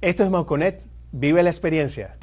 Esto es Mauconet, vive la experiencia.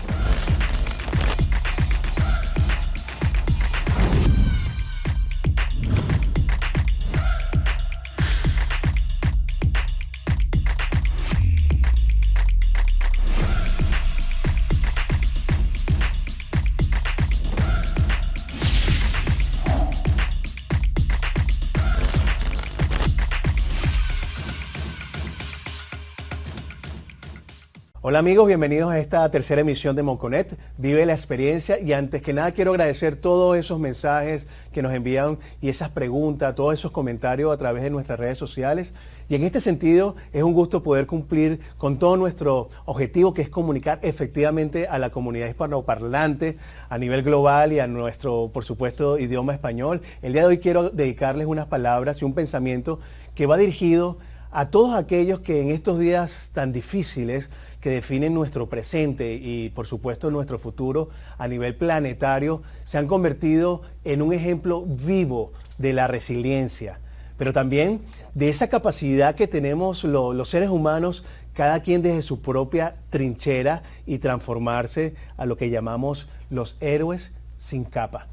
Hola amigos, bienvenidos a esta tercera emisión de Monconet. Vive la experiencia y antes que nada quiero agradecer todos esos mensajes que nos envían y esas preguntas, todos esos comentarios a través de nuestras redes sociales. Y en este sentido es un gusto poder cumplir con todo nuestro objetivo que es comunicar efectivamente a la comunidad hispanoparlante a nivel global y a nuestro, por supuesto, idioma español. El día de hoy quiero dedicarles unas palabras y un pensamiento que va dirigido a todos aquellos que en estos días tan difíciles que definen nuestro presente y por supuesto nuestro futuro a nivel planetario, se han convertido en un ejemplo vivo de la resiliencia, pero también de esa capacidad que tenemos los seres humanos, cada quien desde su propia trinchera y transformarse a lo que llamamos los héroes sin capa.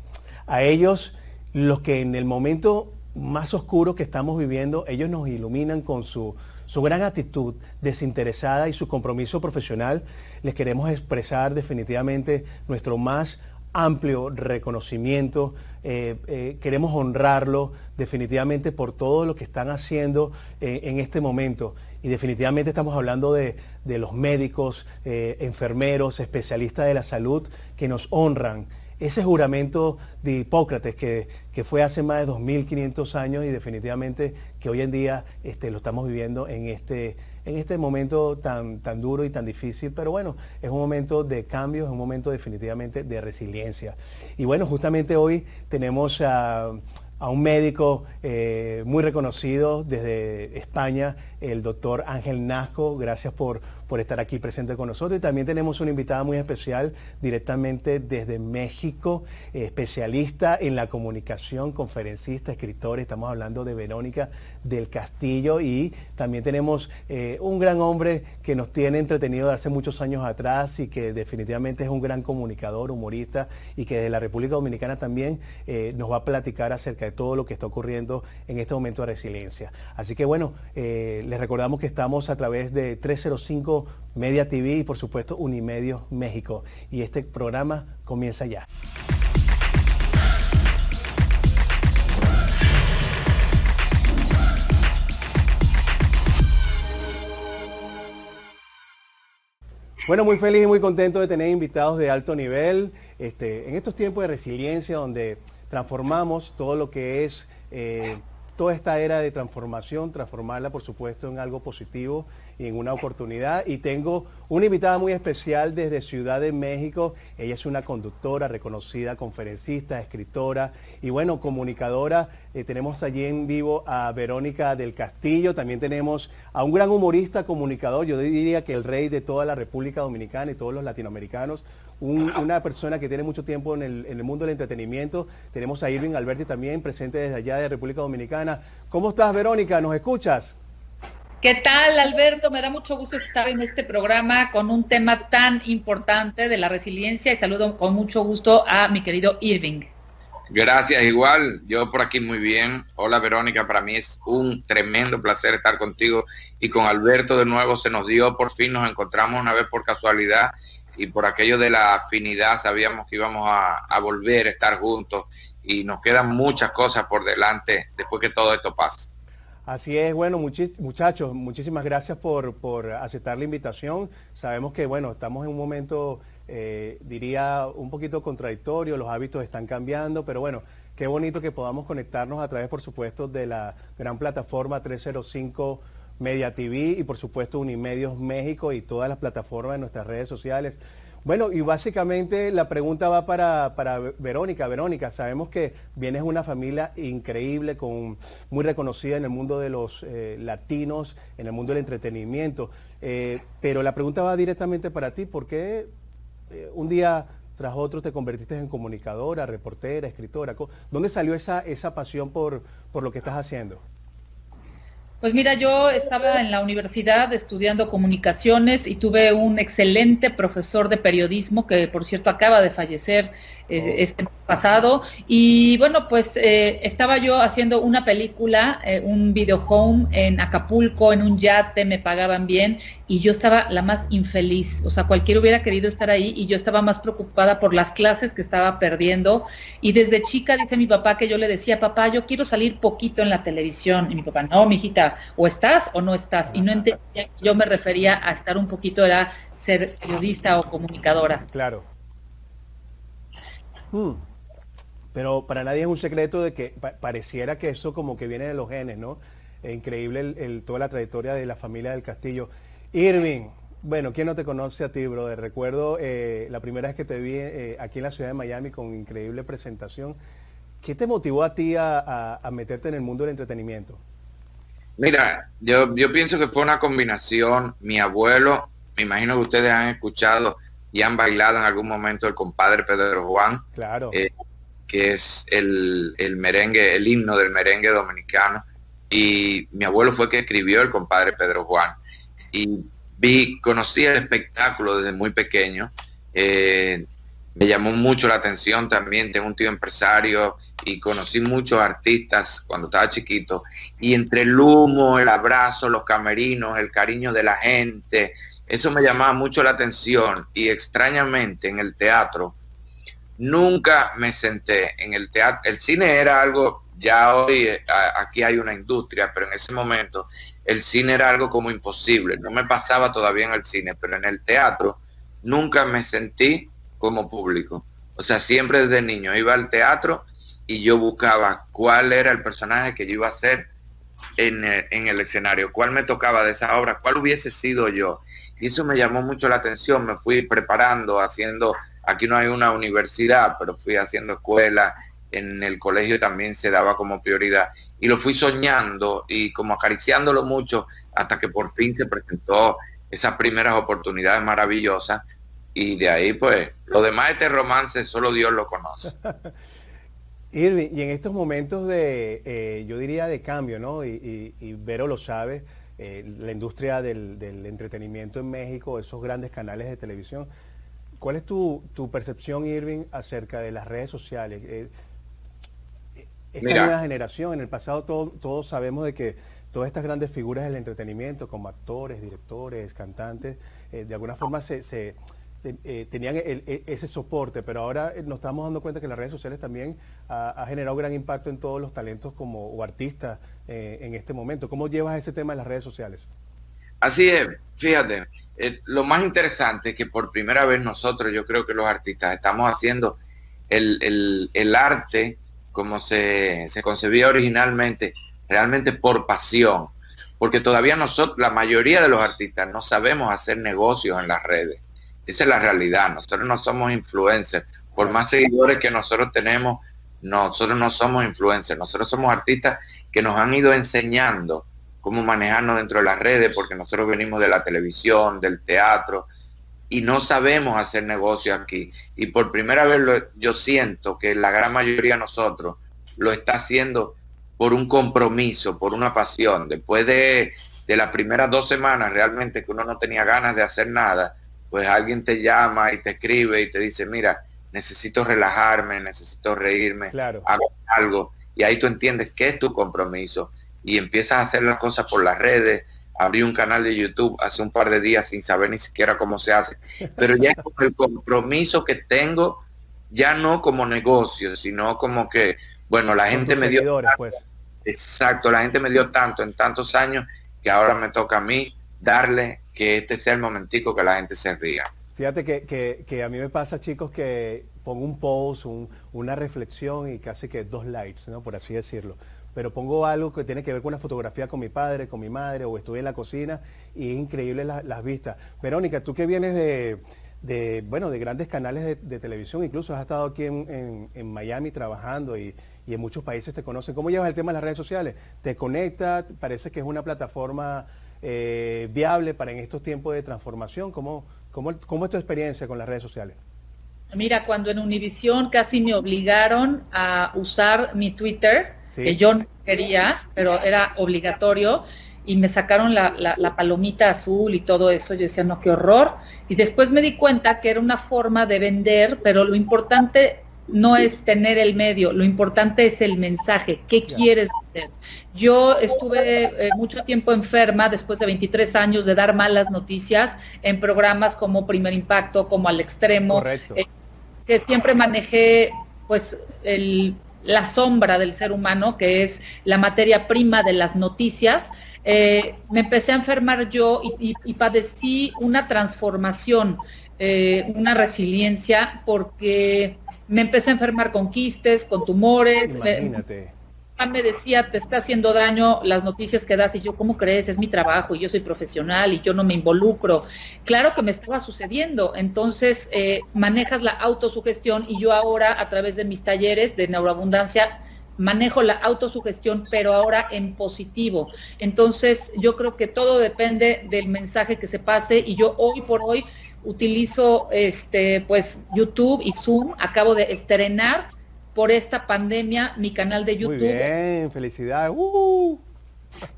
A ellos, los que en el momento más oscuro que estamos viviendo, ellos nos iluminan con su su gran actitud desinteresada y su compromiso profesional, les queremos expresar definitivamente nuestro más amplio reconocimiento. Eh, eh, queremos honrarlo definitivamente por todo lo que están haciendo eh, en este momento. Y definitivamente estamos hablando de, de los médicos, enfermeros, especialistas de la salud que nos honran ese juramento de Hipócrates que, fue hace más de 2.500 años y definitivamente que hoy en día este, lo estamos viviendo en este, en este momento tan, tan duro y tan difícil, pero bueno, es un momento de cambio, es un momento definitivamente de resiliencia. Y bueno, justamente hoy tenemos a, un médico eh, muy reconocido desde España, el doctor Ángel Nasco. Gracias por, por estar aquí presente con nosotros. Y también tenemos una invitada muy especial directamente desde México, especialista en la comunicación, conferencista, escritor. Estamos hablando de Verónica del Castillo y también tenemos eh, un gran hombre que nos tiene entretenido de hace muchos años atrás y que definitivamente es un gran comunicador, humorista y que desde la República Dominicana también eh, nos va a platicar acerca de todo lo que está ocurriendo en este momento de resiliencia. Así que bueno, eh, les recordamos que estamos a través de 305 Media TV y por supuesto Unimedios México. Y este programa comienza ya. Bueno, muy feliz y muy contento de tener invitados de alto nivel este, en estos tiempos de resiliencia donde transformamos todo lo que es eh, toda esta era de transformación, transformarla por supuesto en algo positivo y en una oportunidad. Y tengo una invitada muy especial desde Ciudad de México. Ella es una conductora, reconocida conferencista, escritora y bueno, comunicadora. Eh, tenemos allí en vivo a Verónica del Castillo. También tenemos a un gran humorista, comunicador, yo diría que el rey de toda la República Dominicana y todos los latinoamericanos, una persona que tiene mucho tiempo en el, mundo del entretenimiento. Tenemos a Irving Alberti también, presente desde allá de República Dominicana. ¿Cómo estás, Verónica? ¿Nos escuchas? ¿Qué tal, Alberto? Me da mucho gusto estar en este programa con un tema tan importante de la resiliencia y saludo con mucho gusto a mi querido Irving. Gracias, igual. Yo por aquí muy bien. Hola, Verónica. Para mí es un tremendo placer estar contigo y con Alberto de nuevo. Se nos dio, por fin nos encontramos una vez por casualidad y por aquello de la afinidad sabíamos que íbamos a, volver a estar juntos y nos quedan muchas cosas por delante después que todo esto pase. Así es, bueno, muchachos, muchísimas gracias por, aceptar la invitación. Sabemos que, bueno, estamos en un momento, eh, diría, un poquito contradictorio, los hábitos están cambiando, pero bueno, qué bonito que podamos conectarnos a través, por supuesto, de la gran plataforma 305 Media TV y por supuesto Unimedios México y todas las plataformas de nuestras redes sociales. Bueno, y básicamente la pregunta va para, Verónica. Verónica, sabemos que vienes de una familia increíble, con, muy reconocida en el mundo de los eh, latinos, en el mundo del entretenimiento, eh, pero la pregunta va directamente para ti. ¿Por qué eh, un día tras otro te convertiste en comunicadora, reportera, escritora? ¿Dónde salió esa, esa pasión por, por lo que estás haciendo? Pues mira, yo estaba en la universidad estudiando comunicaciones y tuve un excelente profesor de periodismo que, por cierto, acaba de fallecer. Este pasado. Y bueno, pues eh, estaba yo haciendo una película, eh, un video home en Acapulco, en un yate, me pagaban bien y yo estaba la más infeliz. O sea, cualquiera hubiera querido estar ahí y yo estaba más preocupada por las clases que estaba perdiendo. Y desde chica dice mi papá que yo le decía, papá, yo quiero salir poquito en la televisión. Y mi papá, no, mijita, o estás o no estás. Y no entendía, yo me refería a estar un poquito, era ser periodista o comunicadora. Claro. Pero para nadie es un secreto de que pareciera que eso como que viene de los genes, ¿no? increíble el, toda la trayectoria de la familia del Castillo. Irving, bueno, ¿quién no te conoce a ti, brother? Recuerdo eh, la primera vez que te vi eh, aquí en la ciudad de Miami con increíble presentación. ¿Qué te motivó a ti a, meterte en el mundo del entretenimiento? Mira, yo pienso que fue una combinación. Mi abuelo, me imagino que ustedes han escuchado y han bailado en algún momento el compadre Pedro Juan. Claro. Eh, que es el, merengue, el himno del merengue dominicano. Y mi abuelo fue que escribió el compadre Pedro Juan. Y vi, conocí el espectáculo desde muy pequeño. Eh, me llamó mucho la atención también, tengo un tío empresario y conocí muchos artistas cuando estaba chiquito. Y entre el humo, el abrazo, los camerinos, el cariño de la gente, eso me llamaba mucho la atención. Y extrañamente en el teatro, nunca me senté en el teatro. El cine era algo, ya hoy eh, aquí hay una industria, pero en ese momento el cine era algo como imposible. No me pasaba todavía en el cine, pero en el teatro nunca me sentí como público. O sea, siempre desde niño iba al teatro y yo buscaba cuál era el personaje que yo iba a hacer en el, en el escenario, cuál me tocaba de esa obra, cuál hubiese sido yo. Y eso me llamó mucho la atención, me fui preparando, haciendo Aquí no hay una universidad, pero fui haciendo escuela, en el colegio también se daba como prioridad. Y lo fui soñando y como acariciándolo mucho hasta que por fin se presentó esas primeras oportunidades maravillosas. Y de ahí, pues, lo demás de este romance solo Dios lo conoce. Irving, y en estos momentos de, eh, yo diría, de cambio, ¿no? Y, Vero lo sabe, eh, la industria del, del entretenimiento en México, esos grandes canales de televisión, ¿Cuál es tu, percepción, Irving, acerca de las redes sociales? Eh, esta nueva generación, en el pasado todos sabemos de que todas estas grandes figuras del entretenimiento, como actores, directores, cantantes, eh, de alguna forma se, eh, tenían ese soporte, pero ahora nos estamos dando cuenta que las redes sociales también ha, generado gran impacto en todos los talentos como o artistas en este momento. ¿Cómo llevas ese tema en las redes sociales? Así es, fíjate, eh, lo más interesante es que por primera vez nosotros, yo creo que los artistas, estamos haciendo el, arte como se, se, concebía originalmente, realmente por pasión, porque todavía nosotros, la mayoría de los artistas, no sabemos hacer negocios en las redes. Esa es la realidad, nosotros no somos influencers, por más seguidores que nosotros tenemos, nosotros no somos influencers, nosotros somos artistas que nos han ido enseñando cómo manejarnos dentro de las redes, porque nosotros venimos de la televisión, del teatro, y no sabemos hacer negocios aquí. Y por primera vez yo siento que la gran mayoría de nosotros lo está haciendo por un compromiso, por una pasión. Después de, de las primeras dos semanas realmente que uno no tenía ganas de hacer nada, pues alguien te llama y te escribe y te dice, mira, necesito relajarme, necesito reírme, claro. hago algo. Y ahí tú entiendes qué es tu compromiso y empiezas a hacer las cosas por las redes. Abrí un canal de YouTube hace un par de días sin saber ni siquiera cómo se hace, pero ya con el compromiso que tengo, ya no como negocio, sino como que, bueno, la gente me dio... pues. Exacto, la gente me dio tanto en tantos años que ahora me toca a mí darle que este sea el momentico que la gente se ría. Fíjate que, que, a mí me pasa, chicos, que pongo un post, una reflexión y casi que dos likes, ¿no? Por así decirlo pero pongo algo que tiene que ver con una fotografía con mi padre, con mi madre, o estoy en la cocina y es increíble las vistas. Verónica, tú que vienes de, bueno, de grandes canales de, televisión, incluso has estado aquí en, Miami trabajando y, en muchos países te conocen. ¿Cómo llevas el tema de las redes sociales? ¿Te conecta? ¿Parece que es una plataforma eh, viable para en estos tiempos de transformación? ¿Cómo, cómo, ¿Cómo es tu experiencia con las redes sociales? Mira, cuando en Univision casi me obligaron a usar mi Twitter, que yo no quería, pero era obligatorio. y me sacaron la, la, palomita azul y todo eso. Yo decía, no, qué horror. Y después me di cuenta que era una forma de vender, pero lo importante no es tener el medio, lo importante es el mensaje, qué quieres hacer. Yo estuve eh, mucho tiempo enferma después de 23 años de dar malas noticias en programas como Primer Impacto, como Al Extremo, eh, que siempre manejé pues el, la sombra del ser humano, que es la materia prima de las noticias. Eh, me empecé a enfermar yo y, padecí una transformación, una resiliencia, porque me empecé a enfermar con quistes, con tumores. Imagínate. Me, decía, te está haciendo daño las noticias que das y yo, ¿cómo crees? Es mi trabajo y yo soy profesional y yo no me involucro. Claro que me estaba sucediendo. Entonces, eh, manejas la autosugestión y yo ahora, a través de mis talleres de neuroabundancia, manejo la autosugestión, pero ahora en positivo. Entonces, yo creo que todo depende del mensaje que se pase y yo hoy por hoy utilizo este pues YouTube y Zoom. Acabo de estrenar por esta pandemia mi canal de YouTube. Muy bien, felicidades. Uh.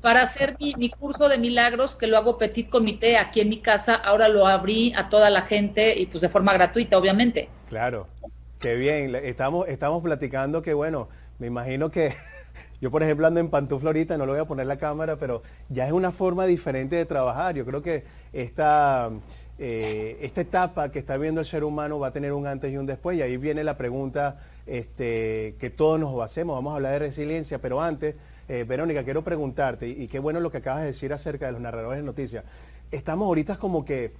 Para hacer mi, curso de milagros, que lo hago petit comité aquí en mi casa, ahora lo abrí a toda la gente y pues de forma gratuita, obviamente. Claro, qué bien. Estamos, estamos platicando que bueno, me imagino que yo por ejemplo ando en pantufla ahorita, no lo voy a poner la cámara, pero ya es una forma diferente de trabajar. Yo creo que esta eh, esta etapa que está viendo el ser humano va a tener un antes y un después. Y ahí viene la pregunta este, que todos nos hacemos. Vamos a hablar de resiliencia, pero antes, eh, Verónica, quiero preguntarte, y, qué bueno lo que acabas de decir acerca de los narradores de noticias. Estamos ahorita como que,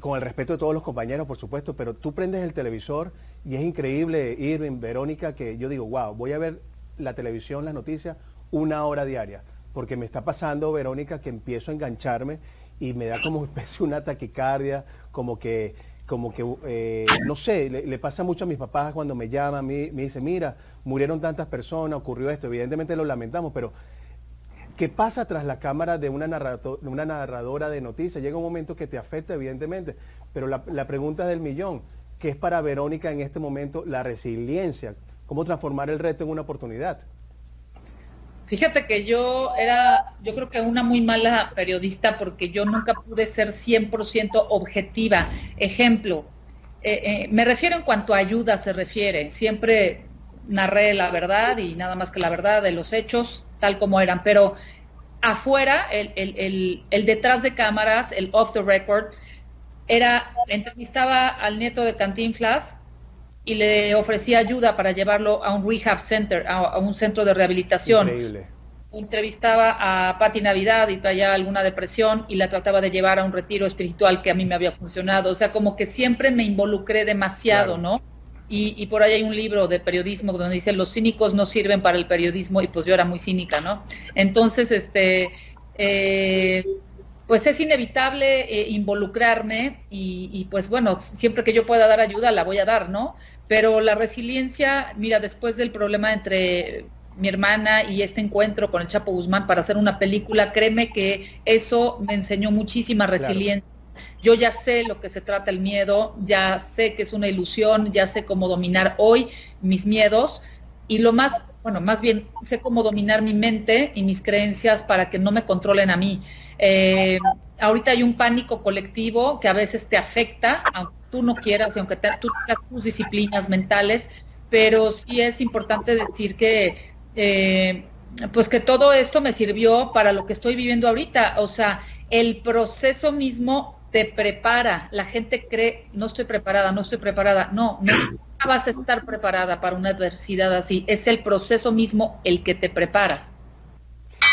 con el respeto de todos los compañeros, por supuesto, pero tú prendes el televisor y es increíble, Irving, Verónica, que yo digo, wow, voy a ver la televisión, las noticias, una hora diaria. Porque me está pasando, Verónica, que empiezo a engancharme y me da como especie una taquicardia, como que, como que eh, no sé, le, pasa mucho a mis papás cuando me llaman, me, me dicen, mira, murieron tantas personas, ocurrió esto, evidentemente lo lamentamos, pero ¿qué pasa tras la cámara de una, narradora de noticias? Llega un momento que te afecta, evidentemente, pero la, la pregunta del millón, ¿qué es para Verónica en este momento la resiliencia? ¿Cómo transformar el reto en una oportunidad? Fíjate que yo era, yo creo que una muy mala periodista porque yo nunca pude ser 100% objetiva. Ejemplo, eh, eh, me refiero en cuanto a ayuda se refiere. Siempre narré la verdad y nada más que la verdad de los hechos tal como eran, pero afuera, el, detrás de cámaras, el off the record, era, entrevistaba al nieto de Cantinflas y le ofrecía ayuda para llevarlo a un rehab center, a, un centro de rehabilitación. Increíble. Entrevistaba a Patti Navidad y traía alguna depresión y la trataba de llevar a un retiro espiritual que a mí me había funcionado. O sea, como que siempre me involucré demasiado, ¿no? Y, por ahí hay un libro de periodismo donde dice los cínicos no sirven para el periodismo y pues yo era muy cínica, ¿no? Entonces, este, eh, pues es inevitable eh, involucrarme y, y, pues bueno, siempre que yo pueda dar ayuda la voy a dar, ¿no? Pero la resiliencia, mira, después del problema entre mi hermana y este encuentro con el Chapo Guzmán para hacer una película, créeme que eso me enseñó muchísima resiliencia. Yo ya sé lo que se trata el miedo, ya sé que es una ilusión, ya sé cómo dominar hoy mis miedos y lo más, bueno, más bien sé cómo dominar mi mente y mis creencias para que no me controlen a mí. Eh, ahorita hay un pánico colectivo que a veces te afecta, aunque tú no quieras y aunque tú tengas tus disciplinas mentales, pero sí es importante decir que, eh, pues que todo esto me sirvió para lo que estoy viviendo ahorita. O sea, el proceso mismo te prepara. La gente cree, no estoy preparada, no estoy preparada. No, no vas a estar preparada para una adversidad así. Es el proceso mismo el que te prepara.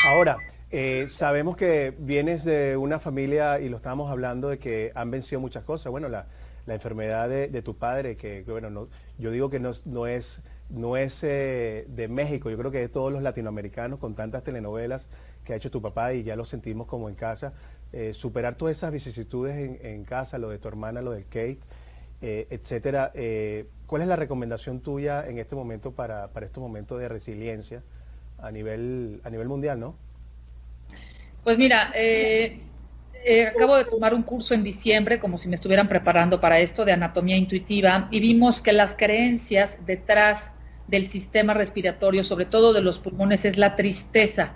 Ahora, eh, sabemos que vienes de una familia, y lo estábamos hablando, de que han vencido muchas cosas. Bueno, la, la enfermedad de, tu padre, que bueno, no, yo digo que no, no es, no es eh, de México, yo creo que de todos los latinoamericanos con tantas telenovelas que ha hecho tu papá y ya lo sentimos como en casa. Eh, superar todas esas vicisitudes en, casa, lo de tu hermana, lo del Kate, eh, etcétera. ¿Cuál es la recomendación tuya en este momento para, para estos momentos de resiliencia a nivel, a nivel mundial, no? Pues mira, eh, acabo de tomar un curso en diciembre, como si me estuvieran preparando para esto, de anatomía intuitiva, y vimos que las creencias detrás del sistema respiratorio, sobre todo de los pulmones, es la tristeza.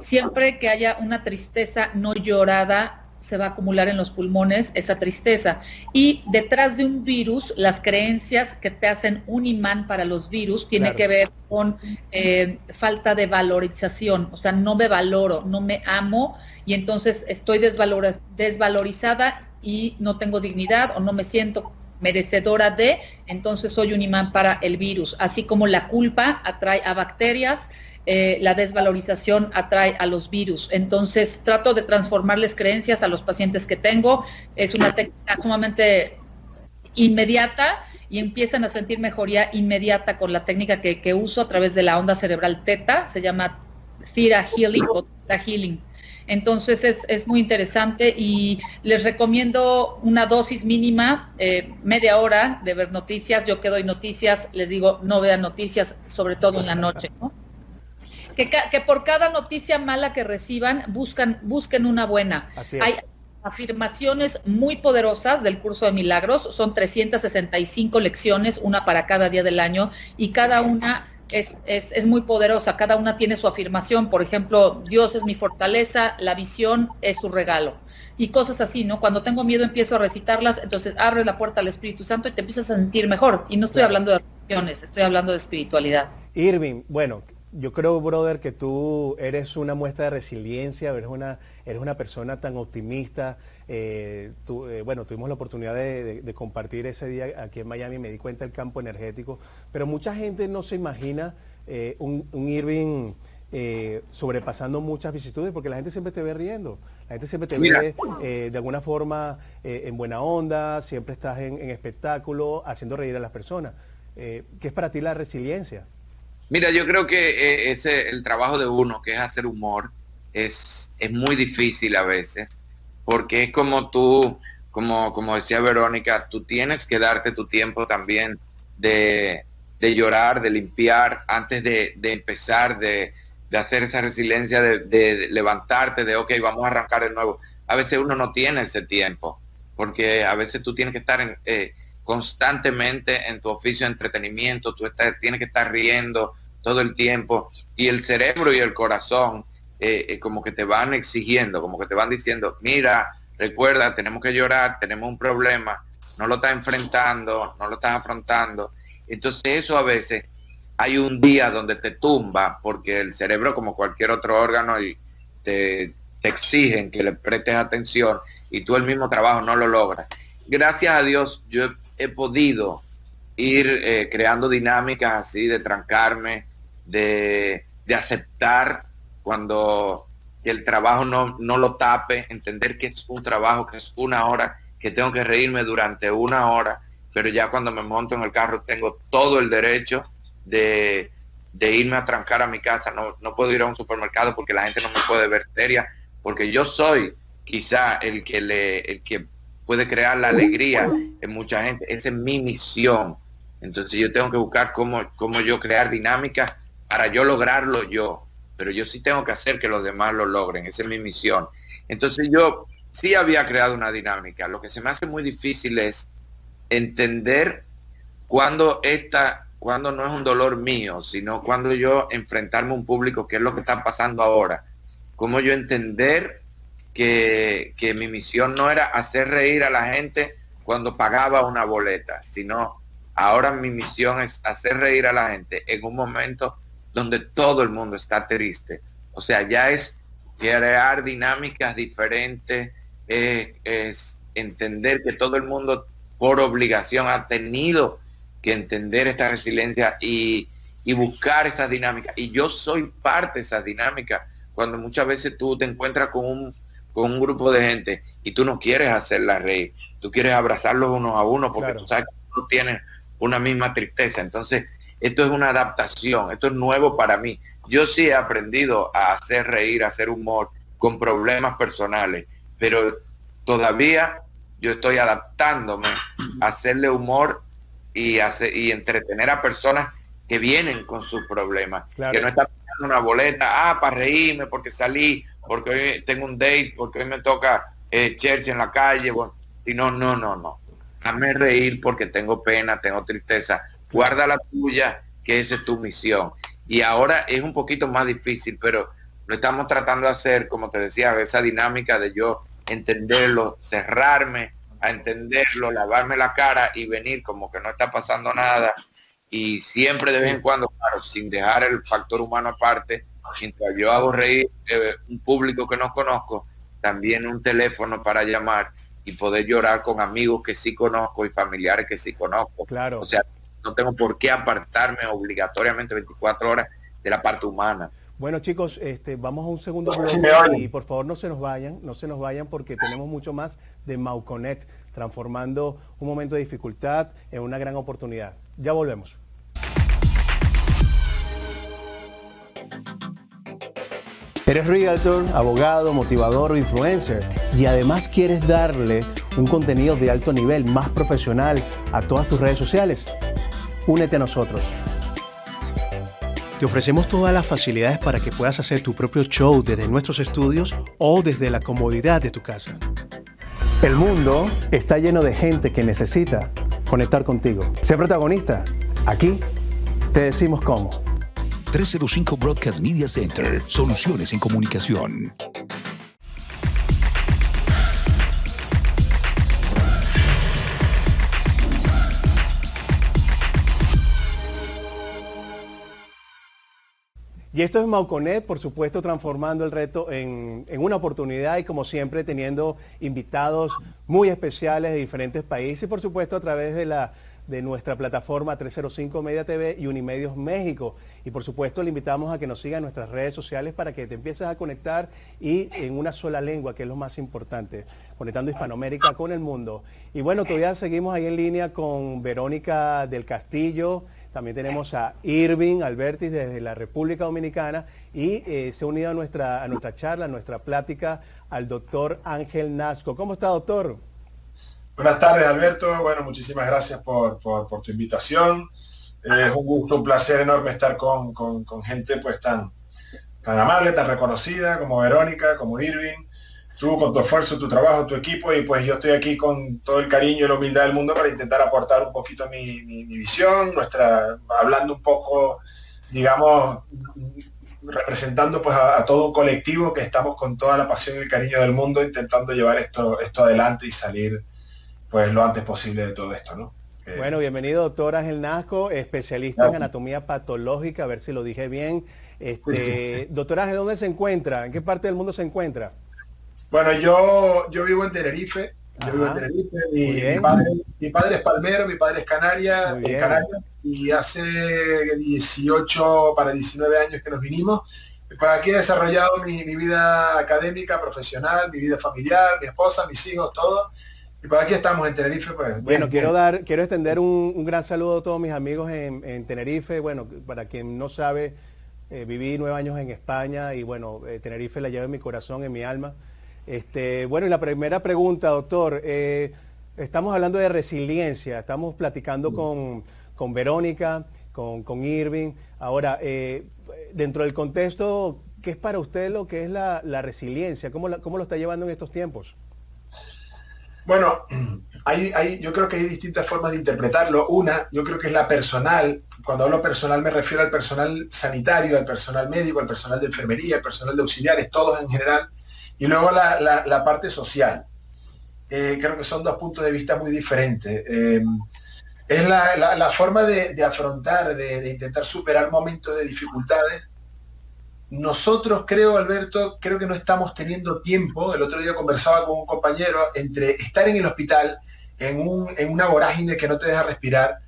siempre que haya una tristeza no llorada, se va a acumular en los pulmones esa tristeza. Y detrás de un virus, las creencias que te hacen un imán para los virus tiene que ver con eh, falta de valorización, o sea, no me valoro, no me amo y entonces estoy desvalorizada y no tengo dignidad o no me siento merecedora de, entonces soy un imán para el virus, así como la culpa atrae a bacterias, eh, la desvalorización atrae a los virus. Entonces, trato de transformarles creencias a los pacientes que tengo. Es una técnica sumamente inmediata y empiezan a sentir mejoría inmediata con la técnica que, uso a través de la onda cerebral teta. Se llama Theta Healing o Theta Healing. Entonces es, muy interesante y les recomiendo una dosis mínima, eh, media hora de ver noticias. Yo que doy noticias, les digo, no vean noticias, sobre todo en la noche. ¿no? Que, por cada noticia mala que reciban, buscan, busquen una buena. Hay afirmaciones muy poderosas del curso de milagros, son 365 lecciones, una para cada día del año, y cada una es, es, es, muy poderosa, cada una tiene su afirmación, por ejemplo, Dios es mi fortaleza, la visión es su regalo, y cosas así, ¿no? Cuando tengo miedo empiezo a recitarlas, entonces abre la puerta al Espíritu Santo y te empiezas a sentir mejor, y no estoy hablando de religiones, estoy hablando de espiritualidad. Irving, bueno, yo creo, brother, que tú eres una muestra de resiliencia, eres una, eres una persona tan optimista. Eh, eh, bueno, tuvimos la oportunidad de, compartir ese día aquí en Miami, me di cuenta del campo energético, pero mucha gente no se imagina eh, un, Irving sobrepasando muchas vicisitudes, porque la gente siempre te ve riendo, la gente siempre te ve de alguna forma en buena onda, siempre estás en, en espectáculo, haciendo reír a las personas. ¿Qué es para ti la resiliencia? Mira, yo creo que eh, ese, el trabajo de uno, que es hacer humor, es, es muy difícil a veces, porque es como tú, como, como decía Verónica, tú tienes que darte tu tiempo también de, llorar, de limpiar, antes de, empezar, de, hacer esa resiliencia, de, levantarte, de, ok, vamos a arrancar de nuevo. A veces uno no tiene ese tiempo, porque a veces tú tienes que estar eh, constantemente en tu oficio de entretenimiento, tú estás, tienes que estar riendo, todo el tiempo y el cerebro y el corazón eh, eh, como que te van exigiendo, como que te van diciendo, mira, recuerda, tenemos que llorar, tenemos un problema, no lo estás enfrentando, no lo estás afrontando. Entonces eso a veces hay un día donde te tumba porque el cerebro como cualquier otro órgano te, exigen que le prestes atención y tú el mismo trabajo no lo logras. Gracias a Dios yo he, podido ir eh, creando dinámicas así de trancarme, de, aceptar cuando el trabajo no, no lo tape, entender que es un trabajo, que es una hora, que tengo que reírme durante una hora, pero ya cuando me monto en el carro tengo todo el derecho de, irme a trancar a mi casa. No, no puedo ir a un supermercado porque la gente no me puede ver seria, porque yo soy quizá el que le, el que puede crear la alegría en mucha gente. Esa es mi misión. Entonces yo tengo que buscar cómo, cómo yo crear dinámicas para yo lograrlo yo, pero yo sí tengo que hacer que los demás lo logren, esa es mi misión. Entonces yo sí había creado una dinámica, lo que se me hace muy difícil es entender cuando esta, cuando no es un dolor mío, sino cuando yo enfrentarme a un público, que es lo que está pasando ahora, cómo yo entender que, que mi misión no era hacer reír a la gente cuando pagaba una boleta, sino ahora mi misión es hacer reír a la gente en un momento donde todo el mundo está triste. O sea, ya es crear dinámicas diferentes, eh, es entender que todo el mundo por obligación ha tenido que entender esta resiliencia y, buscar esas dinámicas. Y yo soy parte de esas dinámicas. Cuando muchas veces tú te encuentras con un, con un grupo de gente y tú no quieres hacerla reír, tú quieres abrazarlos uno a uno porque tú sabes que tú tienes una misma tristeza. Entonces, esto es una adaptación, esto es nuevo para mí. Yo sí he aprendido a hacer reír, a hacer humor con problemas personales, pero todavía yo estoy adaptándome a hacerle humor y, hacer, y entretener a personas que vienen con sus problemas, que no están pidiendo una boleta, ah, para reírme porque salí, porque hoy tengo un date, porque hoy me toca eh, church en la calle, bueno, y no, no, no, no. Hazme reír porque tengo pena, tengo tristeza, guarda la tuya, que esa es tu misión. Y ahora es un poquito más difícil, pero lo estamos tratando de hacer, como te decía, esa dinámica de yo entenderlo, cerrarme a entenderlo, lavarme la cara y venir como que no está pasando nada. Y siempre de vez en cuando, claro, sin dejar el factor humano aparte, mientras yo hago reír eh, un público que no conozco, también un teléfono para llamar y poder llorar con amigos que sí conozco y familiares que sí conozco. Claro. O sea, no tengo por qué apartarme obligatoriamente 24 horas de la parte humana. Bueno chicos, este, vamos a un segundo bloque y por favor no se nos vayan, no se nos vayan porque tenemos mucho más de Mauconet, transformando un momento de dificultad en una gran oportunidad. Ya volvemos. Eres realtor, abogado, motivador o influencer y además quieres darle un contenido de alto nivel, más profesional a todas tus redes sociales. Únete a nosotros. Te ofrecemos todas las facilidades para que puedas hacer tu propio show desde nuestros estudios o desde la comodidad de tu casa. El mundo está lleno de gente que necesita conectar contigo. Sé protagonista. Aquí te decimos cómo. 305 Broadcast Media Center. Soluciones en comunicación. Y esto es Mauconet, por supuesto, transformando el reto en, en, una oportunidad y como siempre teniendo invitados muy especiales de diferentes países y por supuesto a través de la de nuestra plataforma 305 Media TV y Unimedios México. Y por supuesto le invitamos a que nos siga en nuestras redes sociales para que te empieces a conectar y en una sola lengua, que es lo más importante, conectando Hispanoamérica con el mundo. Y bueno, todavía seguimos ahí en línea con Verónica del Castillo, también tenemos a Irving Albertis desde la República Dominicana y eh, se ha unido a nuestra, a nuestra charla, a nuestra plática, al doctor Ángel Nasco. ¿Cómo está, doctor? Buenas tardes, Alberto. Bueno, muchísimas gracias por, tu invitación. es un gusto, un placer enorme estar con, gente pues tan, tan amable, tan reconocida como Verónica, como Irving. Tú con tu esfuerzo, tu trabajo, tu equipo y pues yo estoy aquí con todo el cariño y la humildad del mundo para intentar aportar un poquito mi, visión, nuestra, hablando un poco, digamos, representando pues a, todo un colectivo que estamos con toda la pasión y el cariño del mundo intentando llevar esto, esto adelante y salir pues lo antes posible de todo esto, ¿no? Bueno, bienvenido doctor Ángel Nasco, especialista en anatomía patológica, a ver si lo dije bien. Este, doctor Ángel, ¿dónde se encuentra? ¿En qué parte del mundo se encuentra? Bueno, yo, yo vivo en Tenerife, yo vivo en Tenerife, mi, padre, es palmero, mi padre es canaria, en Canarias, y hace 18 para 19 años que nos vinimos. Pues aquí he desarrollado mi, mi vida académica, profesional, mi vida familiar, mi esposa, mis hijos, todo y por aquí estamos en Tenerife, pues. Bueno, quiero dar, quiero extender un, gran saludo a todos mis amigos en, Tenerife. Bueno, para quien no sabe, eh, viví nueve años en España y bueno, eh, Tenerife la llevo en mi corazón, en mi alma. Este, bueno, y la primera pregunta, doctor, eh, estamos hablando de resiliencia, estamos platicando con, con Verónica, con, con, Irving. Ahora, dentro del contexto, ¿qué es para usted lo que es la, resiliencia? ¿Cómo, ¿Cómo lo está llevando en estos tiempos? Bueno, hay, hay, yo creo que hay distintas formas de interpretarlo. Una, yo creo que es la personal. Cuando hablo personal me refiero al personal sanitario, al personal médico, al personal de enfermería, al personal de auxiliares, todos en general. Y luego la, parte social. Creo que son dos puntos de vista muy diferentes. Eh, es la, forma de, afrontar, de, intentar superar momentos de dificultades nosotros creo, Alberto, creo que no estamos teniendo tiempo. El otro día conversaba con un compañero entre estar en el hospital, en, una vorágine que no te deja respirar,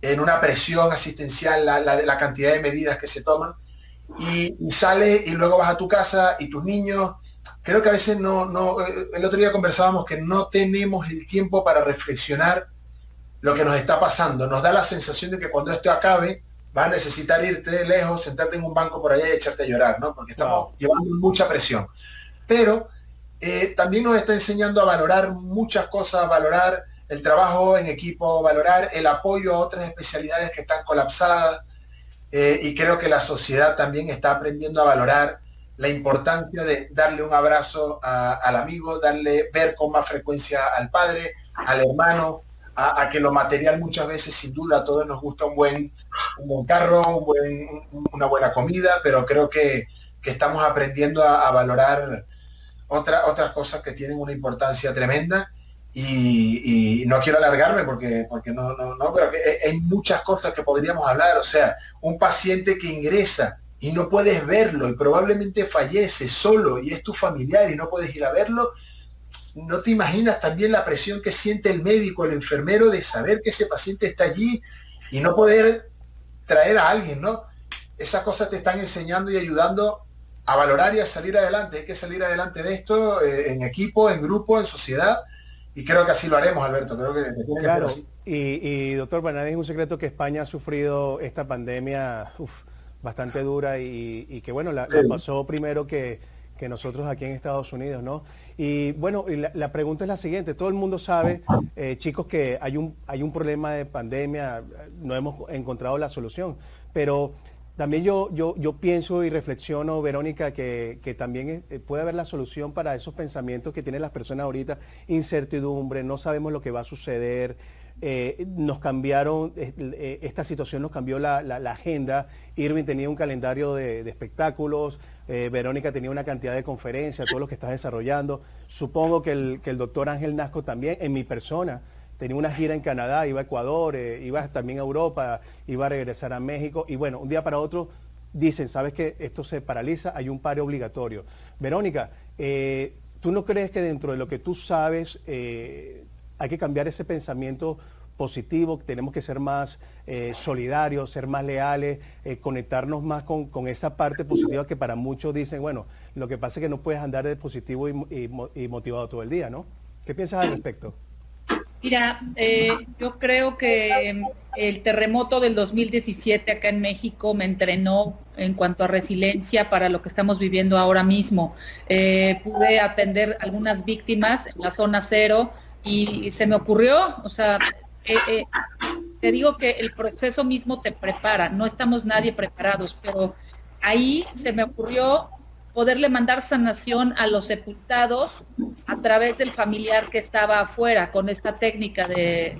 en una presión asistencial, la, cantidad de medidas que se toman, y, sales y luego vas a tu casa y tus niños. Creo que a veces no, no, eh, el otro día conversábamos que no tenemos el tiempo para reflexionar lo que nos está pasando. Nos da la sensación de que cuando esto acabe, vas a necesitar irte lejos, sentarte en un banco por allá y echarte a llorar, ¿no? Porque estamos llevando mucha presión. Pero eh, también nos está enseñando a valorar muchas cosas, a valorar el trabajo en equipo, valorar el apoyo a otras especialidades que están colapsadas. Eh, y creo que la sociedad también está aprendiendo a valorar la importancia de darle un abrazo al amigo, darle, ver con más frecuencia al padre, al hermano, a, que lo material muchas veces, sin duda, a todos nos gusta un buen, un carro, un buen, una buena comida, pero creo que que estamos aprendiendo a, valorar otra, otras cosas que tienen una importancia tremenda. Y, no quiero alargarme porque, porque no, no, no, pero hay muchas cosas que podríamos hablar. O sea, un paciente que ingresa y no puedes verlo y probablemente fallece solo y es tu familiar y no puedes ir a verlo, no te imaginas también la presión que siente el médico, el enfermero de saber que ese paciente está allí y no poder traer a alguien, ¿no? Esas cosas te están enseñando y ayudando a valorar y a salir adelante. Hay que salir adelante de esto eh, en equipo, en grupo, en sociedad. Y creo que así lo haremos, Alberto. Creo que, claro. Y, doctor, para nadie es un secreto que España ha sufrido esta pandemia bastante dura y, que, bueno, la, pasó primero que, nosotros aquí en Estados Unidos, ¿no? Y bueno, la, pregunta es la siguiente. Todo el mundo sabe, eh, chicos, que hay un, hay un problema de pandemia, no hemos encontrado la solución, pero también yo, yo, yo pienso y reflexiono, Verónica, que, también eh, puede haber la solución para esos pensamientos que tienen las personas ahorita, incertidumbre, no sabemos lo que va a suceder. Eh, nos cambiaron, eh, esta situación nos cambió la, agenda. Irving tenía un calendario de, espectáculos, Verónica tenía una cantidad de conferencias, todo lo que está desarrollando. Supongo que el, que el doctor Ángel Nasco también, en mi persona, tenía una gira en Canadá, iba a Ecuador, eh, iba también a Europa, iba a regresar a México y bueno, un día para otro dicen, sabes que esto se paraliza, hay un paro obligatorio. Verónica, eh, ¿tú no crees que dentro de lo que tú sabes eh, hay que cambiar ese pensamiento positivo, tenemos que ser más solidarios, ser más leales, conectarnos más con, esa parte positiva que para muchos dicen, bueno, lo que pasa es que no puedes andar de positivo y motivado todo el día, ¿no? ¿Qué piensas al respecto? Mira, eh, yo creo que em, el terremoto del 2017 acá en México me entrenó en cuanto a resiliencia para lo que estamos viviendo ahora mismo. Eh, pude atender algunas víctimas en la zona cero y se me ocurrió, o sea, eh, te digo que el proceso mismo te prepara, no estamos nadie preparados, pero ahí se me ocurrió poderle mandar sanación a los sepultados a través del familiar que estaba afuera con esta técnica de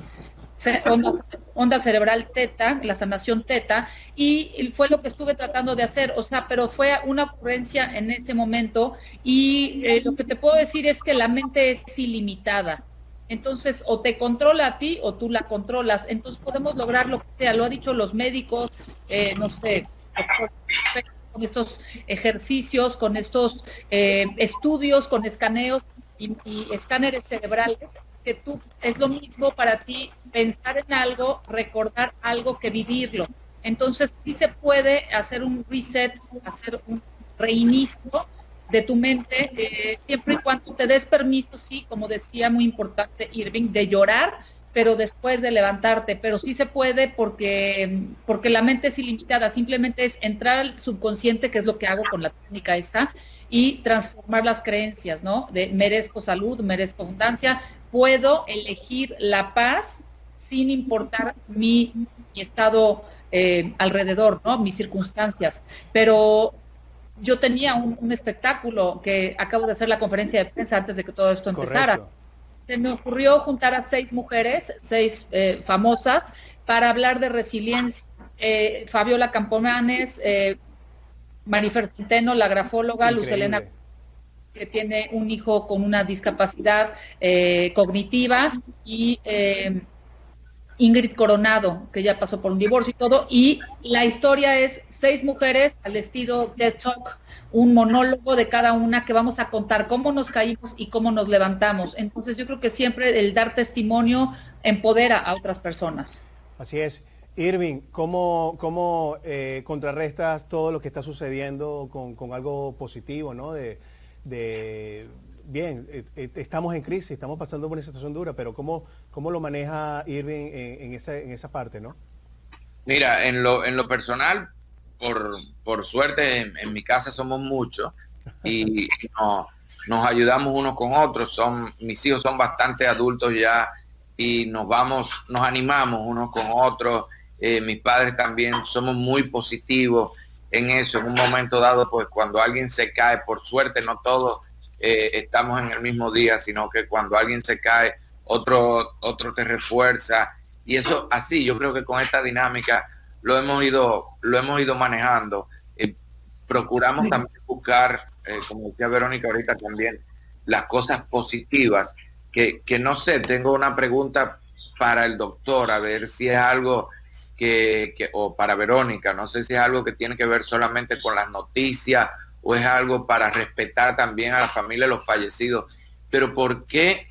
onda, cerebral teta, la sanación teta, y fue lo que estuve tratando de hacer, o sea, pero fue una ocurrencia en ese momento y eh, lo que te puedo decir es que la mente es ilimitada. Entonces, o te controla a ti o tú la controlas. Entonces, podemos lograr lo que sea. Lo ha dicho los médicos, eh, no sé, con estos ejercicios, con estos eh, estudios, con escaneos y, escáneres cerebrales, que tú es lo mismo para ti pensar en algo, recordar algo que vivirlo. Entonces sí se puede hacer un reset, hacer un reinicio de tu mente, eh, siempre y cuando te des permiso, sí, como decía muy importante Irving, de llorar, pero después de levantarte, pero sí se puede porque, porque la mente es ilimitada, simplemente es entrar al subconsciente, que es lo que hago con la técnica esta, y transformar las creencias, ¿no? De merezco salud, merezco abundancia, puedo elegir la paz sin importar mi, estado eh, alrededor, ¿no? Mis circunstancias. Pero yo tenía un, espectáculo que acabo de hacer la conferencia de prensa antes de que todo esto empezara. Se me ocurrió juntar a seis mujeres, seis eh, famosas, para hablar de resiliencia. Eh, Fabiola Campomanes, eh, Marifer Centeno, la grafóloga, Luz Elena, que tiene un hijo con una discapacidad eh, cognitiva, y Ingrid Coronado, que ya pasó por un divorcio y todo, y la historia es seis mujeres al estilo de Talk, un monólogo de cada una que vamos a contar cómo nos caímos y cómo nos levantamos. Entonces yo creo que siempre el dar testimonio empodera a otras personas. Así es. Irving, ¿cómo, cómo eh, contrarrestas todo lo que está sucediendo con, algo positivo, ¿no? De, bien, eh, eh, estamos en crisis, estamos pasando por una situación dura, pero ¿cómo, cómo lo maneja Irving en, esa, en esa parte, ¿no? Mira, en lo, en lo personal, por, por suerte en, mi casa somos muchos y nos ayudamos unos con otros. Son, mis hijos son bastante adultos ya y nos vamos, nos animamos unos con otros. Eh, mis padres también somos muy positivos en eso. En un momento dado, pues cuando alguien se cae, por suerte no todos eh, estamos en el mismo día, sino que cuando alguien se cae, otro, otro te refuerza. Y eso así, yo creo que con esta dinámica lo hemos ido, lo hemos ido manejando. Eh, procuramos también buscar, eh, como decía Verónica ahorita también, las cosas positivas. Que, que no sé, tengo una pregunta para el doctor, a ver si es algo que, que, o para Verónica, no sé si es algo que tiene que ver solamente con las noticias o es algo para respetar también a la familia de los fallecidos. Pero ¿por qué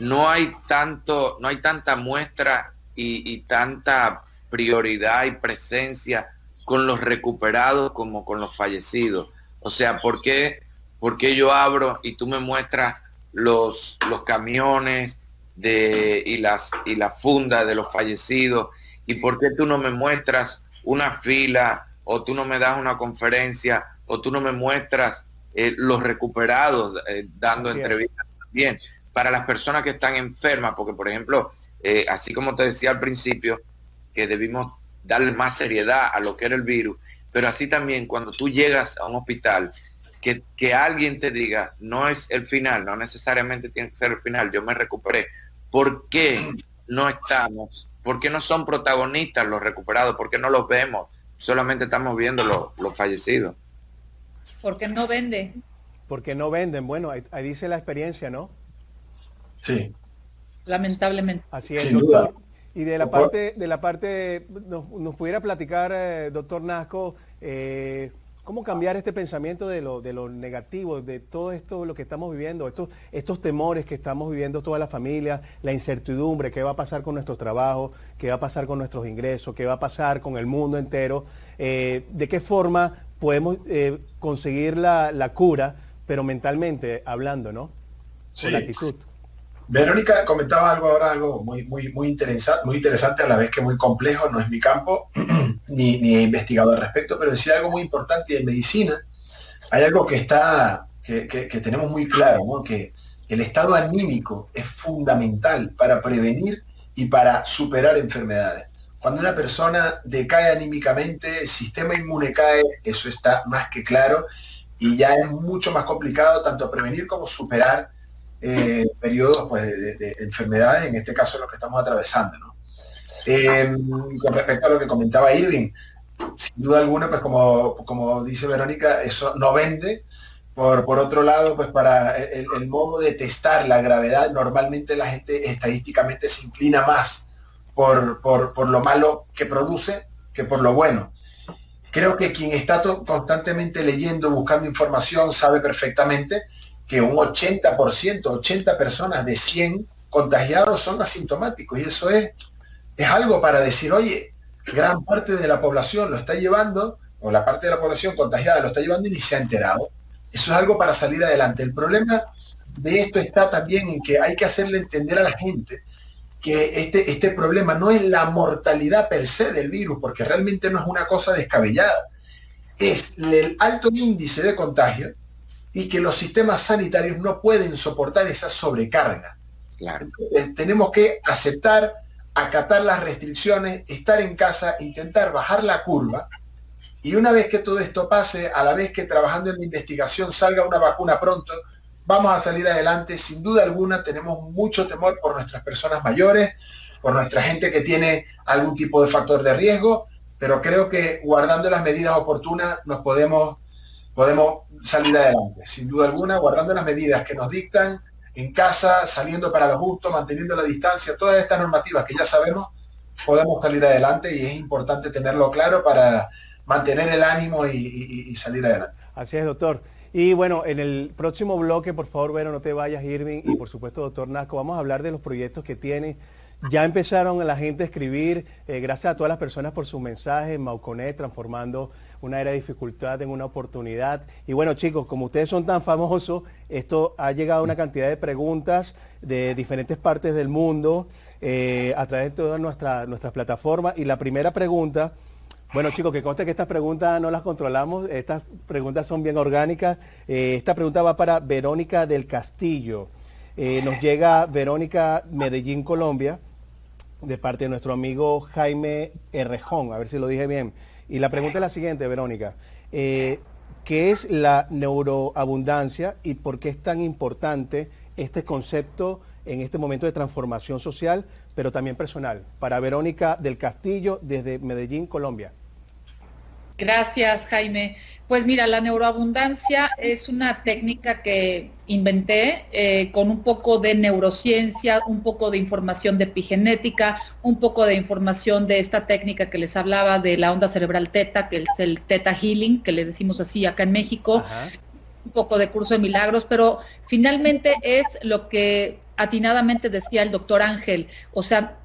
no hay tanto, no hay tanta muestra y, y tanta prioridad y presencia con los recuperados como con los fallecidos? O sea, ¿por qué, por qué yo abro y tú me muestras los, los camiones de, y, las, y la funda de los fallecidos? ¿Y por qué tú no me muestras una fila o tú no me das una conferencia o tú no me muestras eh, los recuperados eh, dando entrevistas también para las personas que están enfermas? Porque, por ejemplo, eh, así como te decía al principio, que debimos darle más seriedad a lo que era el virus, pero así también cuando tú llegas a un hospital, que, que alguien te diga, no es el final, no necesariamente tiene que ser el final, yo me recuperé. ¿Por qué no estamos ¿Por qué no son protagonistas los recuperados? ¿Por qué no los vemos? Solamente estamos viendo los, fallecidos. Porque no vende. Porque no venden. Bueno, ahí, dice la experiencia, ¿no? Sí. Lamentablemente. Así es, doctor. Y de la parte, de la parte, nos, pudiera platicar, eh, doctor Nasco, eh, ¿Cómo cambiar este pensamiento de lo, de lo negativo, de todo esto, lo que estamos viviendo, estos, estos temores que estamos viviendo toda la familia, la incertidumbre, qué va a pasar con nuestros trabajos, qué va a pasar con nuestros ingresos, qué va a pasar con el mundo entero? Eh, ¿De qué forma podemos eh, conseguir la, la, cura, pero mentalmente hablando, ¿no? Sí. la actitud. Verónica comentaba algo ahora, algo muy, muy, muy, interesante, muy interesante, a la vez que muy complejo, no es mi campo, ni, he investigado al respecto, pero decía algo muy importante en medicina. Hay algo que está, que, que, tenemos muy claro, que el estado anímico es fundamental para prevenir y para superar enfermedades. Cuando una persona decae anímicamente, el sistema inmune cae, eso está más que claro, y ya es mucho más complicado tanto prevenir como superar eh, periodos pues, de, enfermedades, en este caso lo que estamos atravesando. ¿no? Eh, con respecto a lo que comentaba Irving, sin duda alguna, pues como, como dice Verónica, eso no vende. Por, por otro lado, pues para el, el, modo de testar la gravedad, normalmente la gente estadísticamente se inclina más por, por, por lo malo que produce que por lo bueno. Creo que quien está constantemente leyendo, buscando información, sabe perfectamente que un 80%, 80 personas de 100 contagiados son asintomáticos. Y eso es, es algo para decir, oye, gran parte de la población lo está llevando, o la parte de la población contagiada lo está llevando y ni se ha enterado. Eso es algo para salir adelante. El problema de esto está también en que hay que hacerle entender a la gente que este, este problema no es la mortalidad per se del virus, porque realmente no es una cosa descabellada. Es el alto índice de contagio, y que los sistemas sanitarios no pueden soportar esa sobrecarga. Claro. tenemos que aceptar, acatar las restricciones, estar en casa, intentar bajar la curva y una vez que todo esto pase, a la vez que trabajando en la investigación salga una vacuna pronto, vamos a salir adelante. Sin duda alguna tenemos mucho temor por nuestras personas mayores, por nuestra gente que tiene algún tipo de factor de riesgo, pero creo que guardando las medidas oportunas nos podemos podemos salir adelante, sin duda alguna, guardando las medidas que nos dictan en casa, saliendo para los gustos, manteniendo la distancia, todas estas normativas que ya sabemos, podemos salir adelante y es importante tenerlo claro para mantener el ánimo y, salir adelante. Así es, doctor. Y bueno, en el próximo bloque, por favor, Vero, no te vayas, Irving, y por supuesto, doctor Nasco, vamos a hablar de los proyectos que tiene. Ya empezaron la gente a escribir, eh, gracias a todas las personas por sus mensajes, Mauconet transformando una era de dificultad en una oportunidad. Y bueno, chicos, como ustedes son tan famosos, esto ha llegado a una cantidad de preguntas de diferentes partes del mundo eh, a través de todas nuestras nuestras plataformas. Y la primera pregunta, bueno chicos, que conste que estas preguntas no las controlamos, estas preguntas son bien orgánicas. Eh, esta pregunta va para Verónica del Castillo. Eh, nos llega Verónica Medellín, Colombia, de parte de nuestro amigo Jaime Errejón, a ver si lo dije bien. Y la pregunta es la siguiente, Verónica. Eh, ¿Qué es la neuroabundancia y por qué es tan importante este concepto en este momento de transformación social, pero también personal? Para Verónica del Castillo, desde Medellín, Colombia. Gracias, Jaime. Pues mira, la neuroabundancia es una técnica que inventé eh, con un poco de neurociencia, un poco de información de epigenética, un poco de información de esta técnica que les hablaba de la onda cerebral teta, que es el teta healing, que le decimos así acá en México, un poco de curso de milagros, pero finalmente es lo que atinadamente decía el doctor Ángel, o sea,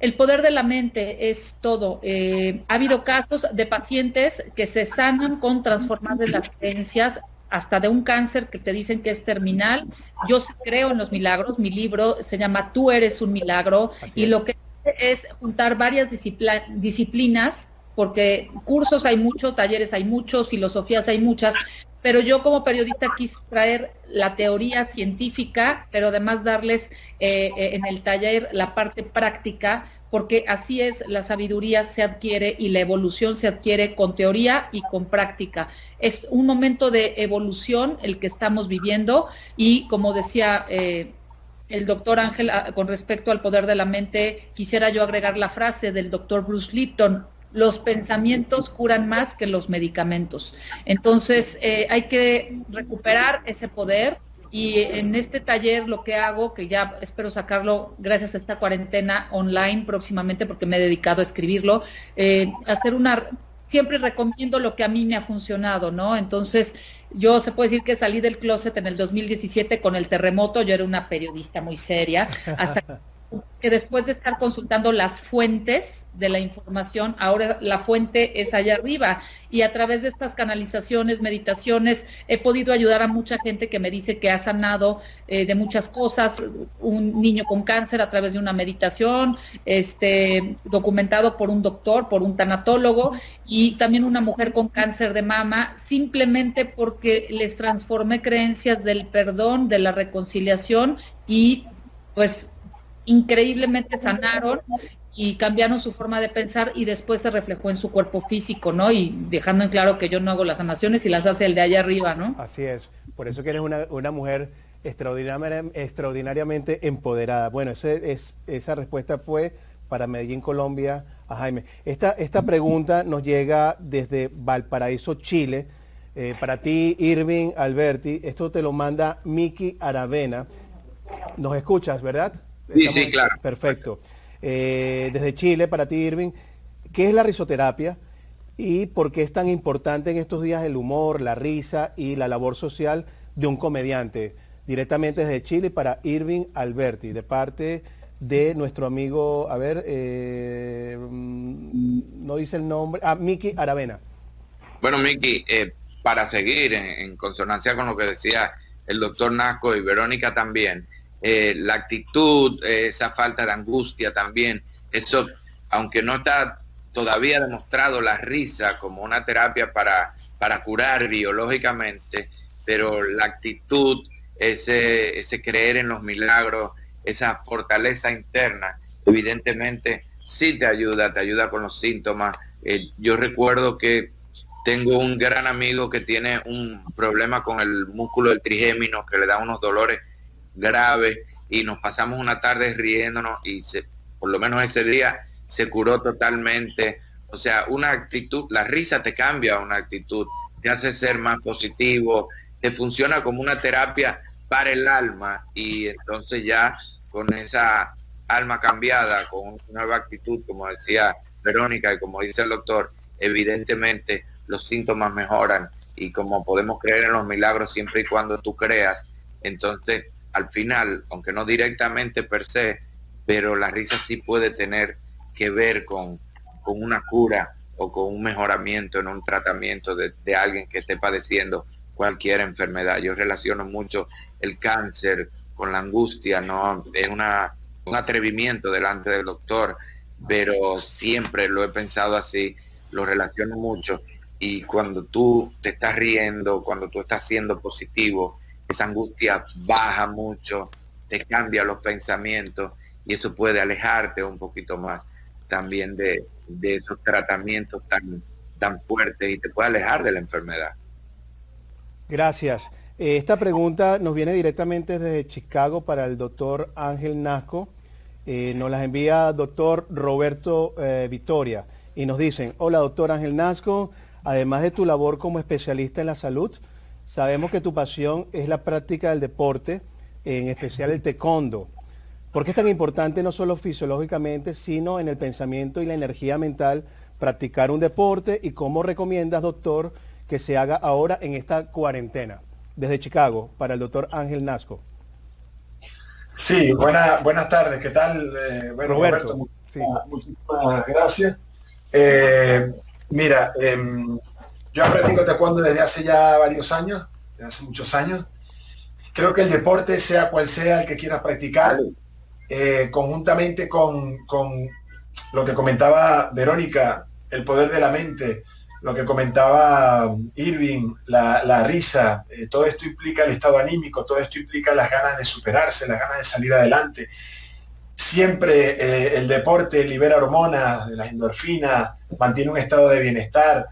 el poder de la mente es todo. Eh, ha habido casos de pacientes que se sanan con transformar de las creencias hasta de un cáncer que te dicen que es terminal. Yo creo en los milagros. Mi libro se llama Tú eres un milagro y lo que es juntar varias disciplinas porque cursos hay muchos, talleres hay muchos, filosofías hay muchas, pero yo como periodista quise traer la teoría científica, pero además darles eh, eh, en el taller la parte práctica, porque así es, la sabiduría se adquiere y la evolución se adquiere con teoría y con práctica. Es un momento de evolución el que estamos viviendo y como decía... Eh, el doctor Ángel, ah, con respecto al poder de la mente, quisiera yo agregar la frase del doctor Bruce Lipton, los pensamientos curan más que los medicamentos. Entonces, eh, hay que recuperar ese poder y en este taller lo que hago, que ya espero sacarlo gracias a esta cuarentena online próximamente porque me he dedicado a escribirlo, eh, hacer una... Siempre recomiendo lo que a mí me ha funcionado, ¿no? Entonces, yo se puede decir que salí del closet en el 2017 con el terremoto, yo era una periodista muy seria, hasta que después de estar consultando las fuentes de la información, ahora la fuente es allá arriba. Y a través de estas canalizaciones, meditaciones, he podido ayudar a mucha gente que me dice que ha sanado eh, de muchas cosas, un niño con cáncer a través de una meditación, este, documentado por un doctor, por un tanatólogo y también una mujer con cáncer de mama, simplemente porque les transformé creencias del perdón, de la reconciliación y pues increíblemente sanaron y cambiaron su forma de pensar y después se reflejó en su cuerpo físico, ¿no? Y dejando en claro que yo no hago las sanaciones y las hace el de allá arriba, ¿no? Así es, por eso que eres una, una mujer extraordinariamente empoderada. Bueno, ese, es, esa respuesta fue para Medellín, Colombia, a Jaime. Esta, esta pregunta nos llega desde Valparaíso, Chile. Eh, para ti, Irving Alberti, esto te lo manda Miki Aravena. Nos escuchas, ¿verdad? Sí, sí, claro. Perfecto. Eh, desde Chile, para ti, Irving, ¿qué es la risoterapia y por qué es tan importante en estos días el humor, la risa y la labor social de un comediante? Directamente desde Chile para Irving Alberti, de parte de nuestro amigo, a ver, eh, mm, no dice el nombre, ah, Miki Aravena. Bueno, Miki, eh, para seguir en, consonancia con lo que decía el doctor Nasco y Verónica también, eh, la actitud, eh, esa falta de angustia también, eso, aunque no está todavía demostrado la risa como una terapia para, para curar biológicamente, pero la actitud, ese, ese creer en los milagros, esa fortaleza interna, evidentemente sí te ayuda, te ayuda con los síntomas. Eh, yo recuerdo que tengo un gran amigo que tiene un problema con el músculo del trigémino, que le da unos dolores grave y nos pasamos una tarde riéndonos y se, por lo menos ese día se curó totalmente. O sea, una actitud, la risa te cambia una actitud, te hace ser más positivo, te funciona como una terapia para el alma y entonces ya con esa alma cambiada, con una nueva actitud, como decía Verónica y como dice el doctor, evidentemente los síntomas mejoran y como podemos creer en los milagros siempre y cuando tú creas, entonces al final, aunque no directamente per se, pero la risa sí puede tener que ver con, una cura o con un mejoramiento en un tratamiento de, alguien que esté padeciendo cualquier enfermedad. Yo relaciono mucho el cáncer con la angustia, no es una, un atrevimiento delante del doctor, pero siempre lo he pensado así, lo relaciono mucho y cuando tú te estás riendo, cuando tú estás siendo positivo, esa angustia baja mucho, te cambia los pensamientos y eso puede alejarte un poquito más también de, esos tratamientos tan, tan fuertes y te puede alejar de la enfermedad. Gracias. Eh, esta pregunta nos viene directamente desde Chicago para el doctor Ángel Nasco. Eh, nos las envía doctor Roberto eh, Victoria y nos dicen, hola doctor Ángel Nasco, además de tu labor como especialista en la salud, sabemos que tu pasión es la práctica del deporte, en especial el taekwondo. ¿Por qué es tan importante no solo fisiológicamente, sino en el pensamiento y la energía mental practicar un deporte y cómo recomiendas, doctor, que se haga ahora en esta cuarentena? Desde Chicago, para el doctor Ángel Nasco. Sí, buenas tardes, ¿qué tal? Eh, bueno, Roberto, muchísimas, gracias. Eh, mira, em, yo practico taekwondo desde hace ya varios años, desde hace muchos años. Creo que el deporte, sea cual sea el que quieras practicar, eh, conjuntamente con, con, lo que comentaba Verónica, el poder de la mente, lo que comentaba Irving, la, risa, eh, todo esto implica el estado anímico, todo esto implica las ganas de superarse, las ganas de salir adelante. Siempre eh, el deporte libera hormonas, las endorfinas, mantiene un estado de bienestar.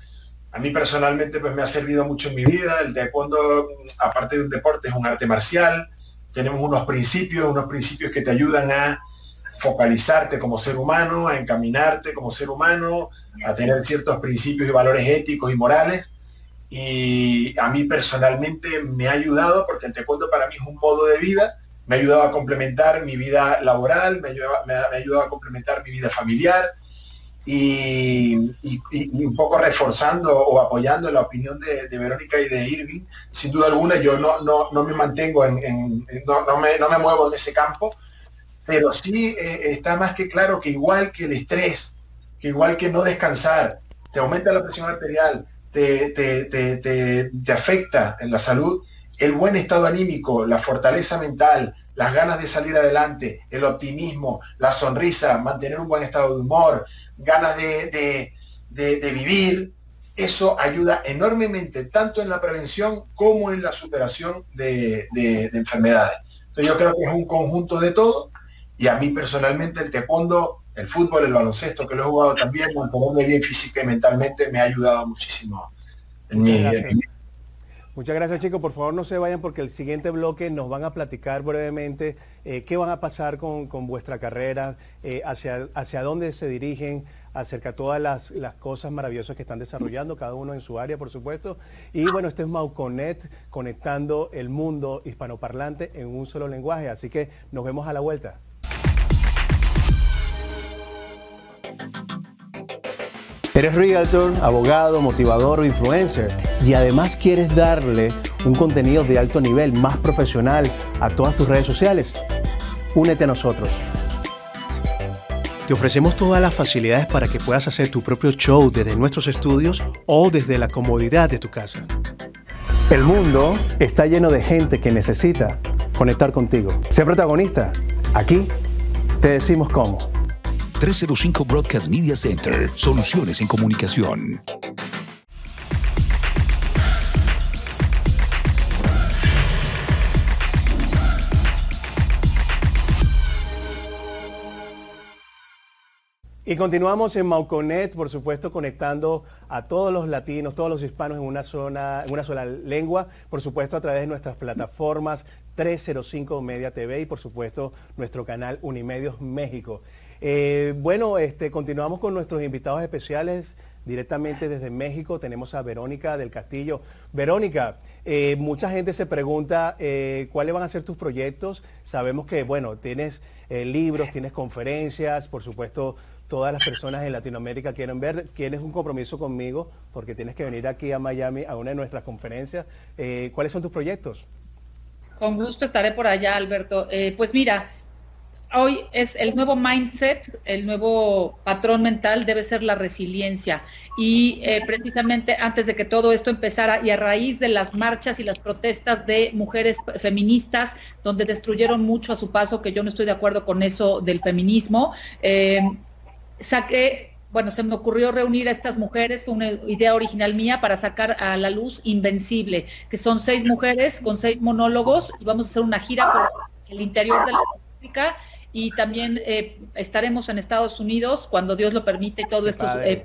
A mí personalmente pues me ha servido mucho en mi vida. El taekwondo, aparte de un deporte, es un arte marcial. Tenemos unos principios, unos principios que te ayudan a focalizarte como ser humano, a encaminarte como ser humano, a tener ciertos principios y valores éticos y morales. Y a mí personalmente me ha ayudado, porque el taekwondo para mí es un modo de vida, me ha ayudado a complementar mi vida laboral, me ha ayudado, a complementar mi vida familiar y, un poco reforzando o apoyando la opinión de, Verónica y de Irving. Sin duda alguna yo no, no, me mantengo en, no, me, no me muevo en ese campo, pero sí eh, está más que claro que igual que el estrés, que igual que no descansar, te aumenta la presión arterial, te, te, afecta en la salud, el buen estado anímico, la fortaleza mental, las ganas de salir adelante, el optimismo, la sonrisa, mantener un buen estado de humor, ganas de, vivir, eso ayuda enormemente tanto en la prevención como en la superación de, enfermedades. Entonces yo creo que es un conjunto de todo. Y a mí personalmente el taekwondo, el fútbol, el baloncesto, que lo he jugado también, mantenerme bien física y mentalmente me ha ayudado muchísimo en mi, Muchas gracias chicos, por favor no se vayan porque el siguiente bloque nos van a platicar brevemente eh, qué van a pasar con, vuestra carrera, eh, hacia, hacia dónde se dirigen, acerca de todas las, cosas maravillosas que están desarrollando, cada uno en su área, por supuesto. Y bueno, este es Mauconet, conectando el mundo hispanoparlante en un solo lenguaje. Así que nos vemos a la vuelta. Eres realtor, abogado, motivador o influencer y además quieres darle un contenido de alto nivel, más profesional a todas tus redes sociales. Únete a nosotros. Te ofrecemos todas las facilidades para que puedas hacer tu propio show desde nuestros estudios o desde la comodidad de tu casa. El mundo está lleno de gente que necesita conectar contigo. Sé protagonista. Aquí te decimos cómo. 305 Broadcast Media Center. Soluciones en comunicación. Y continuamos en Mauconet, por supuesto, conectando a todos los latinos, todos los hispanos en una, zona, en una sola lengua, por supuesto, a través de nuestras plataformas 305 Media TV y, por supuesto, nuestro canal Unimedios México. Eh, bueno, este, continuamos con nuestros invitados especiales directamente desde México. Tenemos a Verónica del Castillo. Verónica, eh, mucha gente se pregunta eh, cuáles van a ser tus proyectos. Sabemos que, bueno, tienes libros, tienes conferencias, por supuesto, todas las personas en Latinoamérica quieren ver. Tienes un compromiso conmigo porque tienes que venir aquí a Miami a una de nuestras conferencias. ¿Cuáles son tus proyectos? Con gusto estaré por allá, Alberto. pues mira, hoy es el nuevo mindset, el nuevo patrón mental debe ser la resiliencia. Y eh, precisamente antes de que todo esto empezara y a raíz de las marchas y las protestas de mujeres feministas, donde destruyeron mucho a su paso, que yo no estoy de acuerdo con eso del feminismo, eh, saqué bueno, se me ocurrió reunir a estas mujeres, fue una idea original mía para sacar a la luz Invencible, que son seis mujeres con seis monólogos y vamos a hacer una gira por el interior de la República y también eh, estaremos en Estados Unidos cuando Dios lo permite todo esto. Eh,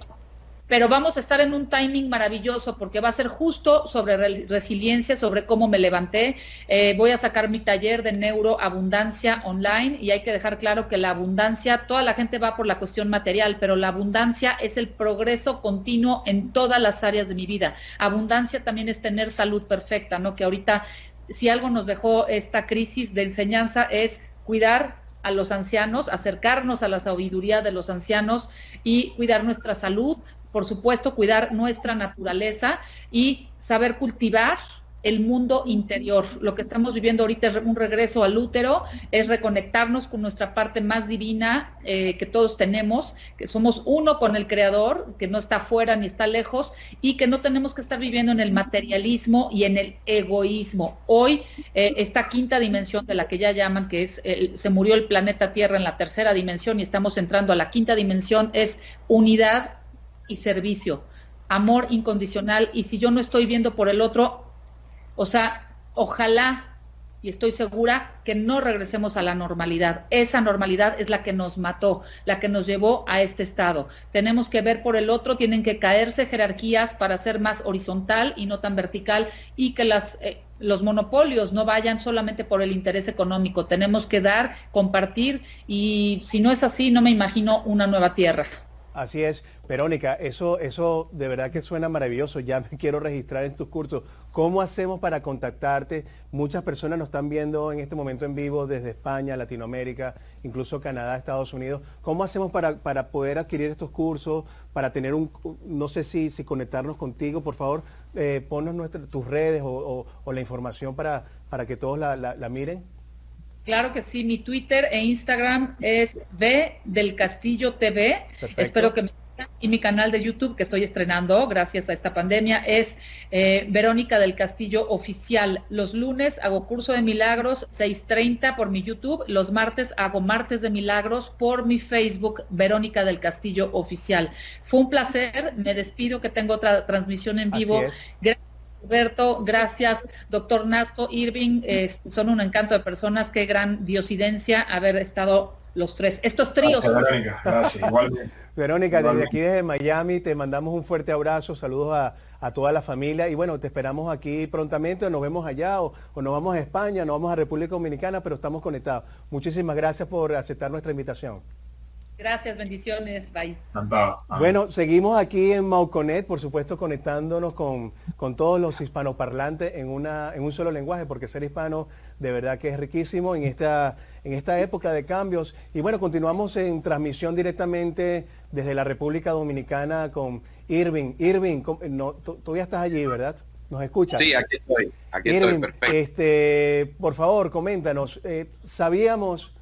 pero vamos a estar en un timing maravilloso porque va a ser justo sobre resiliencia, sobre cómo me levanté. Eh, voy a sacar mi taller de neuroabundancia online y hay que dejar claro que la abundancia, toda la gente va por la cuestión material, pero la abundancia es el progreso continuo en todas las áreas de mi vida. Abundancia también es tener salud perfecta, ¿no? Que ahorita si algo nos dejó esta crisis de enseñanza es cuidar a los ancianos, acercarnos a la sabiduría de los ancianos y cuidar nuestra salud, por supuesto, cuidar nuestra naturaleza y saber cultivar el mundo interior. Lo que estamos viviendo ahorita es un regreso al útero, es reconectarnos con nuestra parte más divina eh, que todos tenemos, que somos uno con el Creador, que no está afuera ni está lejos y que no tenemos que estar viviendo en el materialismo y en el egoísmo. Hoy, eh, esta quinta dimensión de la que ya llaman, que es, se murió el planeta Tierra en la tercera dimensión y estamos entrando a la quinta dimensión, es unidad y servicio, amor incondicional. Y si yo no estoy viendo por el otro, o sea, ojalá y estoy segura que no regresemos a la normalidad. Esa normalidad es la que nos mató, la que nos llevó a este estado. Tenemos que ver por el otro, tienen que caerse jerarquías para ser más horizontal y no tan vertical y que las, eh, los monopolios no vayan solamente por el interés económico. Tenemos que dar, compartir y si no es así, no me imagino una nueva tierra. Así es, Verónica, eso, eso de verdad que suena maravilloso, ya me quiero registrar en tus cursos. ¿Cómo hacemos para contactarte? Muchas personas nos están viendo en este momento en vivo desde España, Latinoamérica, incluso Canadá, Estados Unidos. ¿Cómo hacemos para, para poder adquirir estos cursos, para tener un, no sé si, si conectarnos contigo, por favor, eh, ponnos tus redes o, la información para, para que todos la, la miren? Claro que sí, mi Twitter e Instagram es B del Castillo TV. Espero que me y mi canal de YouTube que estoy estrenando gracias a esta pandemia es eh, Verónica del Castillo Oficial. Los lunes hago curso de milagros 6.30 por mi YouTube, los martes hago martes de milagros por mi Facebook Verónica del Castillo Oficial. Fue un placer, me despido que tengo otra transmisión en vivo. Roberto, gracias, doctor Nasco, Irving, son un encanto de personas, qué gran diosidencia haber estado los tres, estos tríos. Verónica, gracias, igualmente. Verónica, desde aquí desde Miami te mandamos un fuerte abrazo, saludos a, toda la familia y bueno, te esperamos aquí prontamente, nos vemos allá o, o, nos vamos a España, nos vamos a República Dominicana, pero estamos conectados. Muchísimas gracias por aceptar nuestra invitación. Gracias, bendiciones, bye. Bueno, seguimos aquí en Mauconet, por supuesto, conectándonos con, con, todos los hispanoparlantes en, una, en un solo lenguaje, porque ser hispano de verdad que es riquísimo en esta, en esta época de cambios. Y bueno, continuamos en transmisión directamente desde la República Dominicana con Irving. Irving, no, tú, ya estás allí, ¿verdad? ¿Nos escuchas? Sí, aquí estoy. Aquí estoy, perfecto. Este, por favor, coméntanos. Eh, sabíamos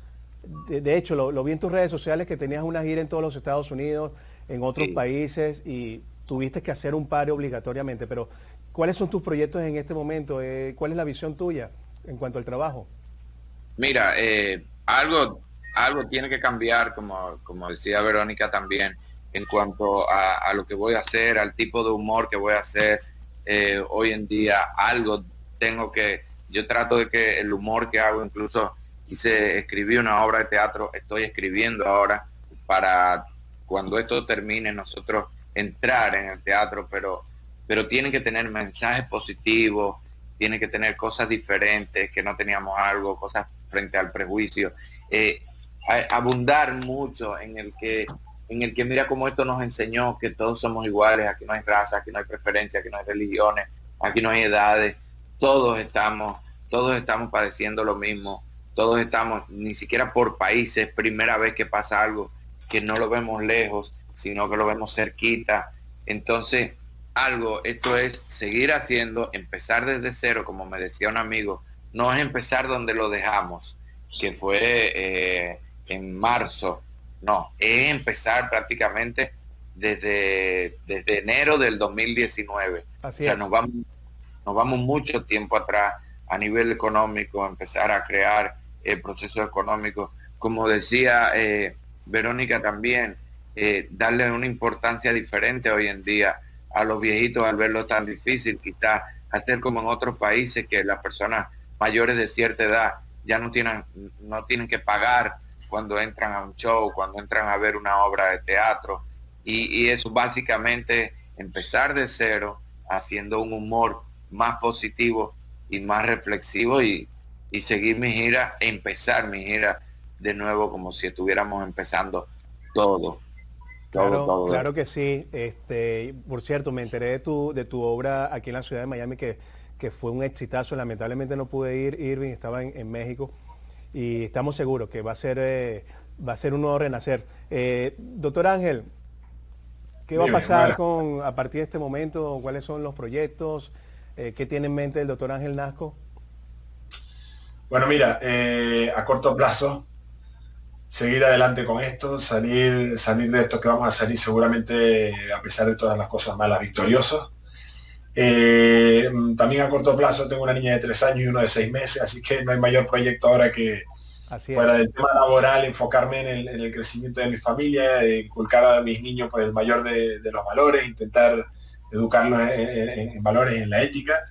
de, hecho, lo, vi en tus redes sociales que tenías una gira en todos los Estados Unidos, en otros países y tuviste que hacer un paro obligatoriamente, pero ¿cuáles son tus proyectos en este momento? Eh, ¿Cuál es la visión tuya en cuanto al trabajo? Mira, eh, algo, algo tiene que cambiar, como, como decía Verónica también, en cuanto a, lo que voy a hacer, al tipo de humor que voy a hacer eh, hoy en día, algo tengo que, yo trato de que el humor que hago incluso hice, escribí una obra de teatro, estoy escribiendo ahora para cuando esto termine nosotros entrar en el teatro, pero, pero tienen que tener mensajes positivos, tiene que tener cosas diferentes, que no teníamos algo, cosas frente al prejuicio, eh, abundar mucho en el que en el que mira cómo esto nos enseñó que todos somos iguales, aquí no hay raza, aquí no hay preferencia, aquí no hay religiones, aquí no hay edades, todos estamos, todos estamos padeciendo lo mismo, todos estamos, ni siquiera por países, primera vez que pasa algo, que no lo vemos lejos, sino que lo vemos cerquita. Entonces, algo, esto es seguir haciendo, empezar desde cero, como me decía un amigo, no es empezar donde lo dejamos, que fue eh, en marzo, no, es empezar prácticamente desde, desde enero del 2019. o sea, nos vamos, nos vamos mucho tiempo atrás a nivel económico, empezar a crear el proceso económico. Como decía eh, Verónica también, eh, darle una importancia diferente hoy en día a los viejitos al verlo tan difícil, quizás hacer como en otros países que las personas mayores de cierta edad ya no tienen, no tienen que pagar cuando entran a un show, cuando entran a ver una obra de teatro. y, eso básicamente empezar de cero, haciendo un humor más positivo y más reflexivo y, y seguir mi gira, empezar mi gira de nuevo como si estuviéramos empezando todo. Claro, claro que sí. Este, por cierto, me enteré de tu, de tu obra aquí en la ciudad de Miami que, que fue un exitazo. Lamentablemente no pude ir, Irving, estaba en, México y estamos seguros que va a ser, eh, va a ser un nuevo renacer. Eh, doctor Ángel, ¿qué va a pasar con a partir de este momento? ¿Cuáles son los proyectos? Eh, ¿Qué tiene en mente el doctor Ángel Nasco? Bueno, mira, a corto plazo seguir adelante con esto, salir, salir de esto que vamos a salir seguramente a pesar de todas las cosas malas victoriosos. Eh, también a corto plazo tengo una niña de tres años y uno de seis meses, así que no hay mayor proyecto ahora que fuera del tema laboral, enfocarme en el, crecimiento de mi familia, inculcar a mis niños pues, el mayor de, los valores, intentar educarlos en, en, valores, en la ética.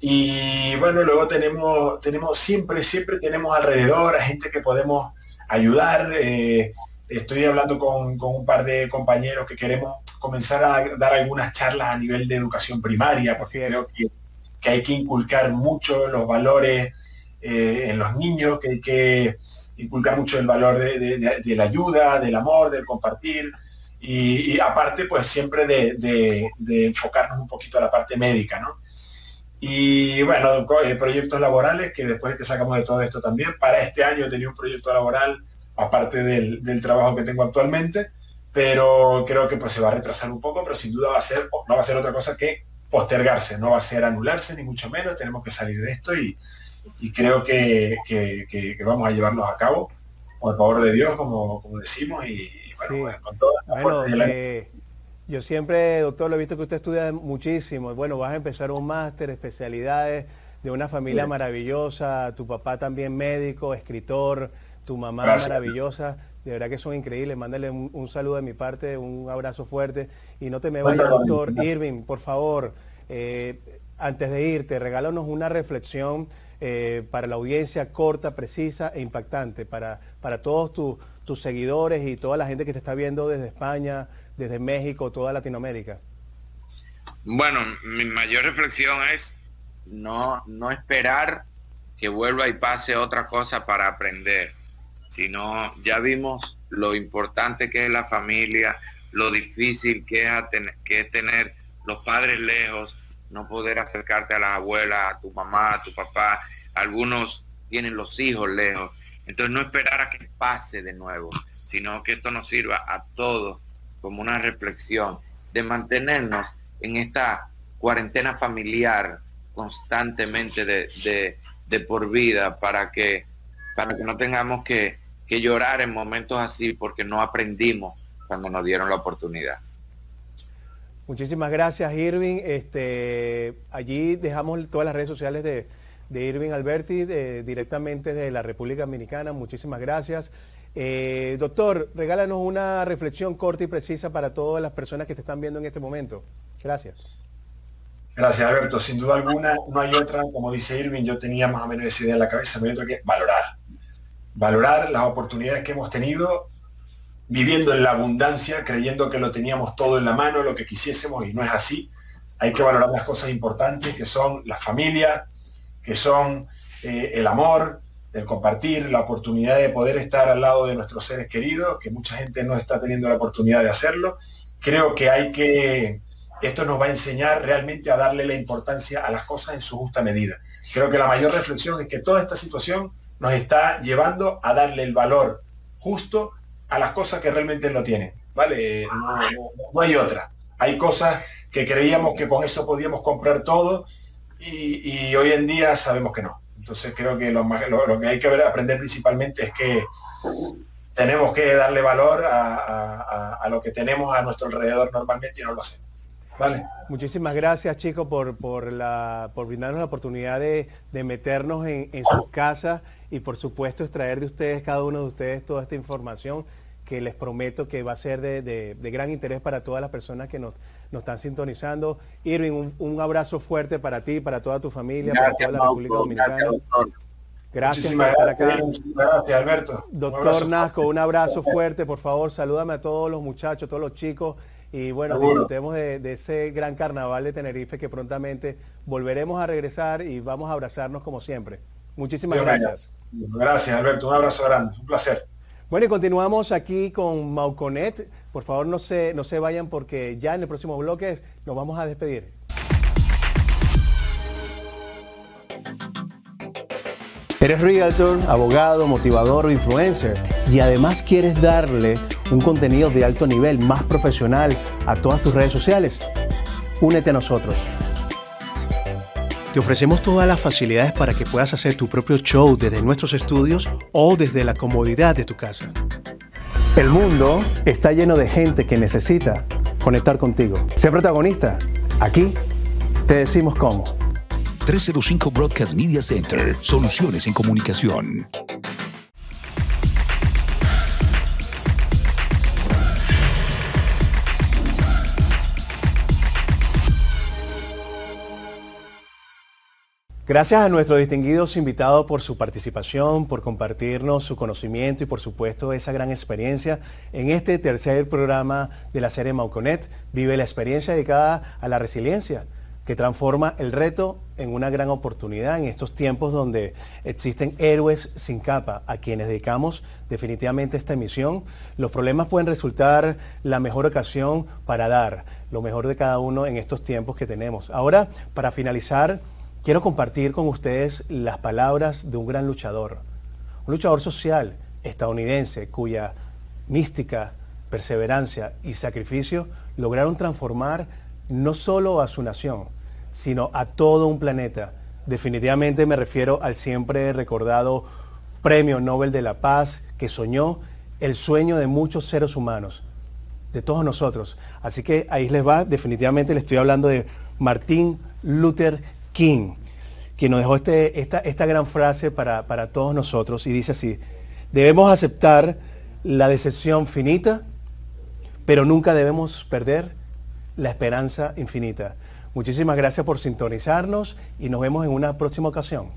Y bueno, luego tenemos, tenemos siempre, siempre tenemos alrededor a gente que podemos ayudar. Eh, estoy hablando con, un par de compañeros que queremos comenzar a dar algunas charlas a nivel de educación primaria, porque creo que, hay que inculcar mucho los valores eh, en los niños, que hay que inculcar mucho el valor de, la ayuda, del amor, del compartir. Y, aparte, pues siempre de, enfocarnos un poquito a la parte médica, ¿no? Y bueno, eh, proyectos laborales, que después que sacamos de todo esto también, para este año tenía un proyecto laboral, aparte del, trabajo que tengo actualmente, pero creo que pues se va a retrasar un poco, pero sin duda va a ser, no va a ser otra cosa que postergarse, no va a ser anularse, ni mucho menos, tenemos que salir de esto y, creo que, vamos a llevarlos a cabo, el favor de Dios, como, decimos, y, bueno, pues, con todas las yo siempre, doctor, lo he visto que usted estudia muchísimo. Bueno, vas a empezar un máster, especialidades de una familia maravillosa, tu papá también médico, escritor, tu mamá maravillosa. De verdad que son increíbles. Mándale un, saludo de mi parte, un abrazo fuerte. Y no te me vayas, doctor Irving, por favor. Eh, antes de irte, regálanos una reflexión eh, para la audiencia corta, precisa e impactante, para, para todos tus seguidores y toda la gente que te está viendo desde España, desde México, toda Latinoamérica? Bueno, mi mayor reflexión es no, no esperar que vuelva y pase otra cosa para aprender, sino ya vimos lo importante que es la familia, lo difícil que es, que es tener los padres lejos, no poder acercarte a la abuela, a tu mamá, a tu papá, algunos tienen los hijos lejos. Entonces no esperar a que pase de nuevo, sino que esto nos sirva a todos como una reflexión de mantenernos en esta cuarentena familiar constantemente de, de, por vida para que, para que no tengamos que, que llorar en momentos así porque no aprendimos cuando nos dieron la oportunidad. Muchísimas gracias, Irving. Este, allí dejamos todas las redes sociales de, de Irving Alberti, directamente de la República Dominicana. Muchísimas gracias. Eh, doctor, regálanos una reflexión corta y precisa para todas las personas que te están viendo en este momento. Gracias. Gracias, Alberto. Sin duda alguna, no hay otra, como dice Irving, yo tenía más o menos esa idea en la cabeza, hay otra que valorar. Valorar las oportunidades que hemos tenido, viviendo en la abundancia, creyendo que lo teníamos todo en la mano, lo que quisiésemos, y no es así. Hay que valorar las cosas importantes, que son la familia, que son eh, el amor, el compartir, la oportunidad de poder estar al lado de nuestros seres queridos, que mucha gente no está teniendo la oportunidad de hacerlo. Creo que hay que, esto nos va a enseñar realmente a darle la importancia a las cosas en su justa medida. Creo que la mayor reflexión es que toda esta situación nos está llevando a darle el valor justo a las cosas que realmente lo tienen. ¿Vale? No, hay otra. Hay cosas que creíamos que con eso podíamos comprar todo y hoy en día sabemos que no. Entonces creo que lo, que hay que aprender principalmente es que tenemos que darle valor a, lo que tenemos a nuestro alrededor normalmente y no lo hacemos. Vale. Muchísimas gracias chicos por, por, la, por brindarnos la oportunidad de, meternos en, en sus casas y por supuesto extraer de ustedes, cada uno de ustedes, toda esta información que les prometo que va a ser de, gran interés para todas las personas que nos, están sintonizando. Irving, un, abrazo fuerte para ti, para toda tu familia, para toda la República Dominicana. Gracias por estar acá. gracias, Alberto. Doctor Nasco, un abrazo fuerte, por favor, salúdame a todos los muchachos, todos los chicos y bueno, disfrutemos de, ese gran carnaval de Tenerife que prontamente volveremos a regresar y vamos a abrazarnos como siempre. Muchísimas gracias. Gracias, Alberto. Un abrazo grande. Un placer. Bueno, y continuamos aquí con Mauconet. Por favor, no se, no se vayan porque ya en el próximo bloque nos vamos a despedir. Eres realtor, abogado, motivador o influencer y además quieres darle un contenido de alto nivel, más profesional a todas tus redes sociales. Únete a nosotros. Te ofrecemos todas las facilidades para que puedas hacer tu propio show desde nuestros estudios o desde la comodidad de tu casa. El mundo está lleno de gente que necesita conectar contigo. Sé protagonista. Aquí te decimos cómo. 305 Broadcast Media Center, soluciones en comunicación. Gracias a nuestros distinguidos invitados por su participación, por compartirnos su conocimiento y por supuesto esa gran experiencia en este tercer programa de la serie Mauconet. Vive la experiencia dedicada a la resiliencia que transforma el reto en una gran oportunidad en estos tiempos donde existen héroes sin capa a quienes dedicamos definitivamente esta emisión. Los problemas pueden resultar la mejor ocasión para dar lo mejor de cada uno en estos tiempos que tenemos. Ahora, para finalizar, quiero compartir con ustedes las palabras de un gran luchador, un luchador social estadounidense cuya mística, perseverancia y sacrificio lograron transformar no solo a su nación, sino a todo un planeta. Definitivamente me refiero al siempre recordado Premio Nobel de la Paz que soñó el sueño de muchos seres humanos, de todos nosotros. Así que ahí les va, definitivamente le estoy hablando de Martín Luther King, quien nos dejó este, esta, esta gran frase para, para todos nosotros y dice así, debemos aceptar la decepción finita, pero nunca debemos perder la esperanza infinita. Muchísimas gracias por sintonizarnos y nos vemos en una próxima ocasión.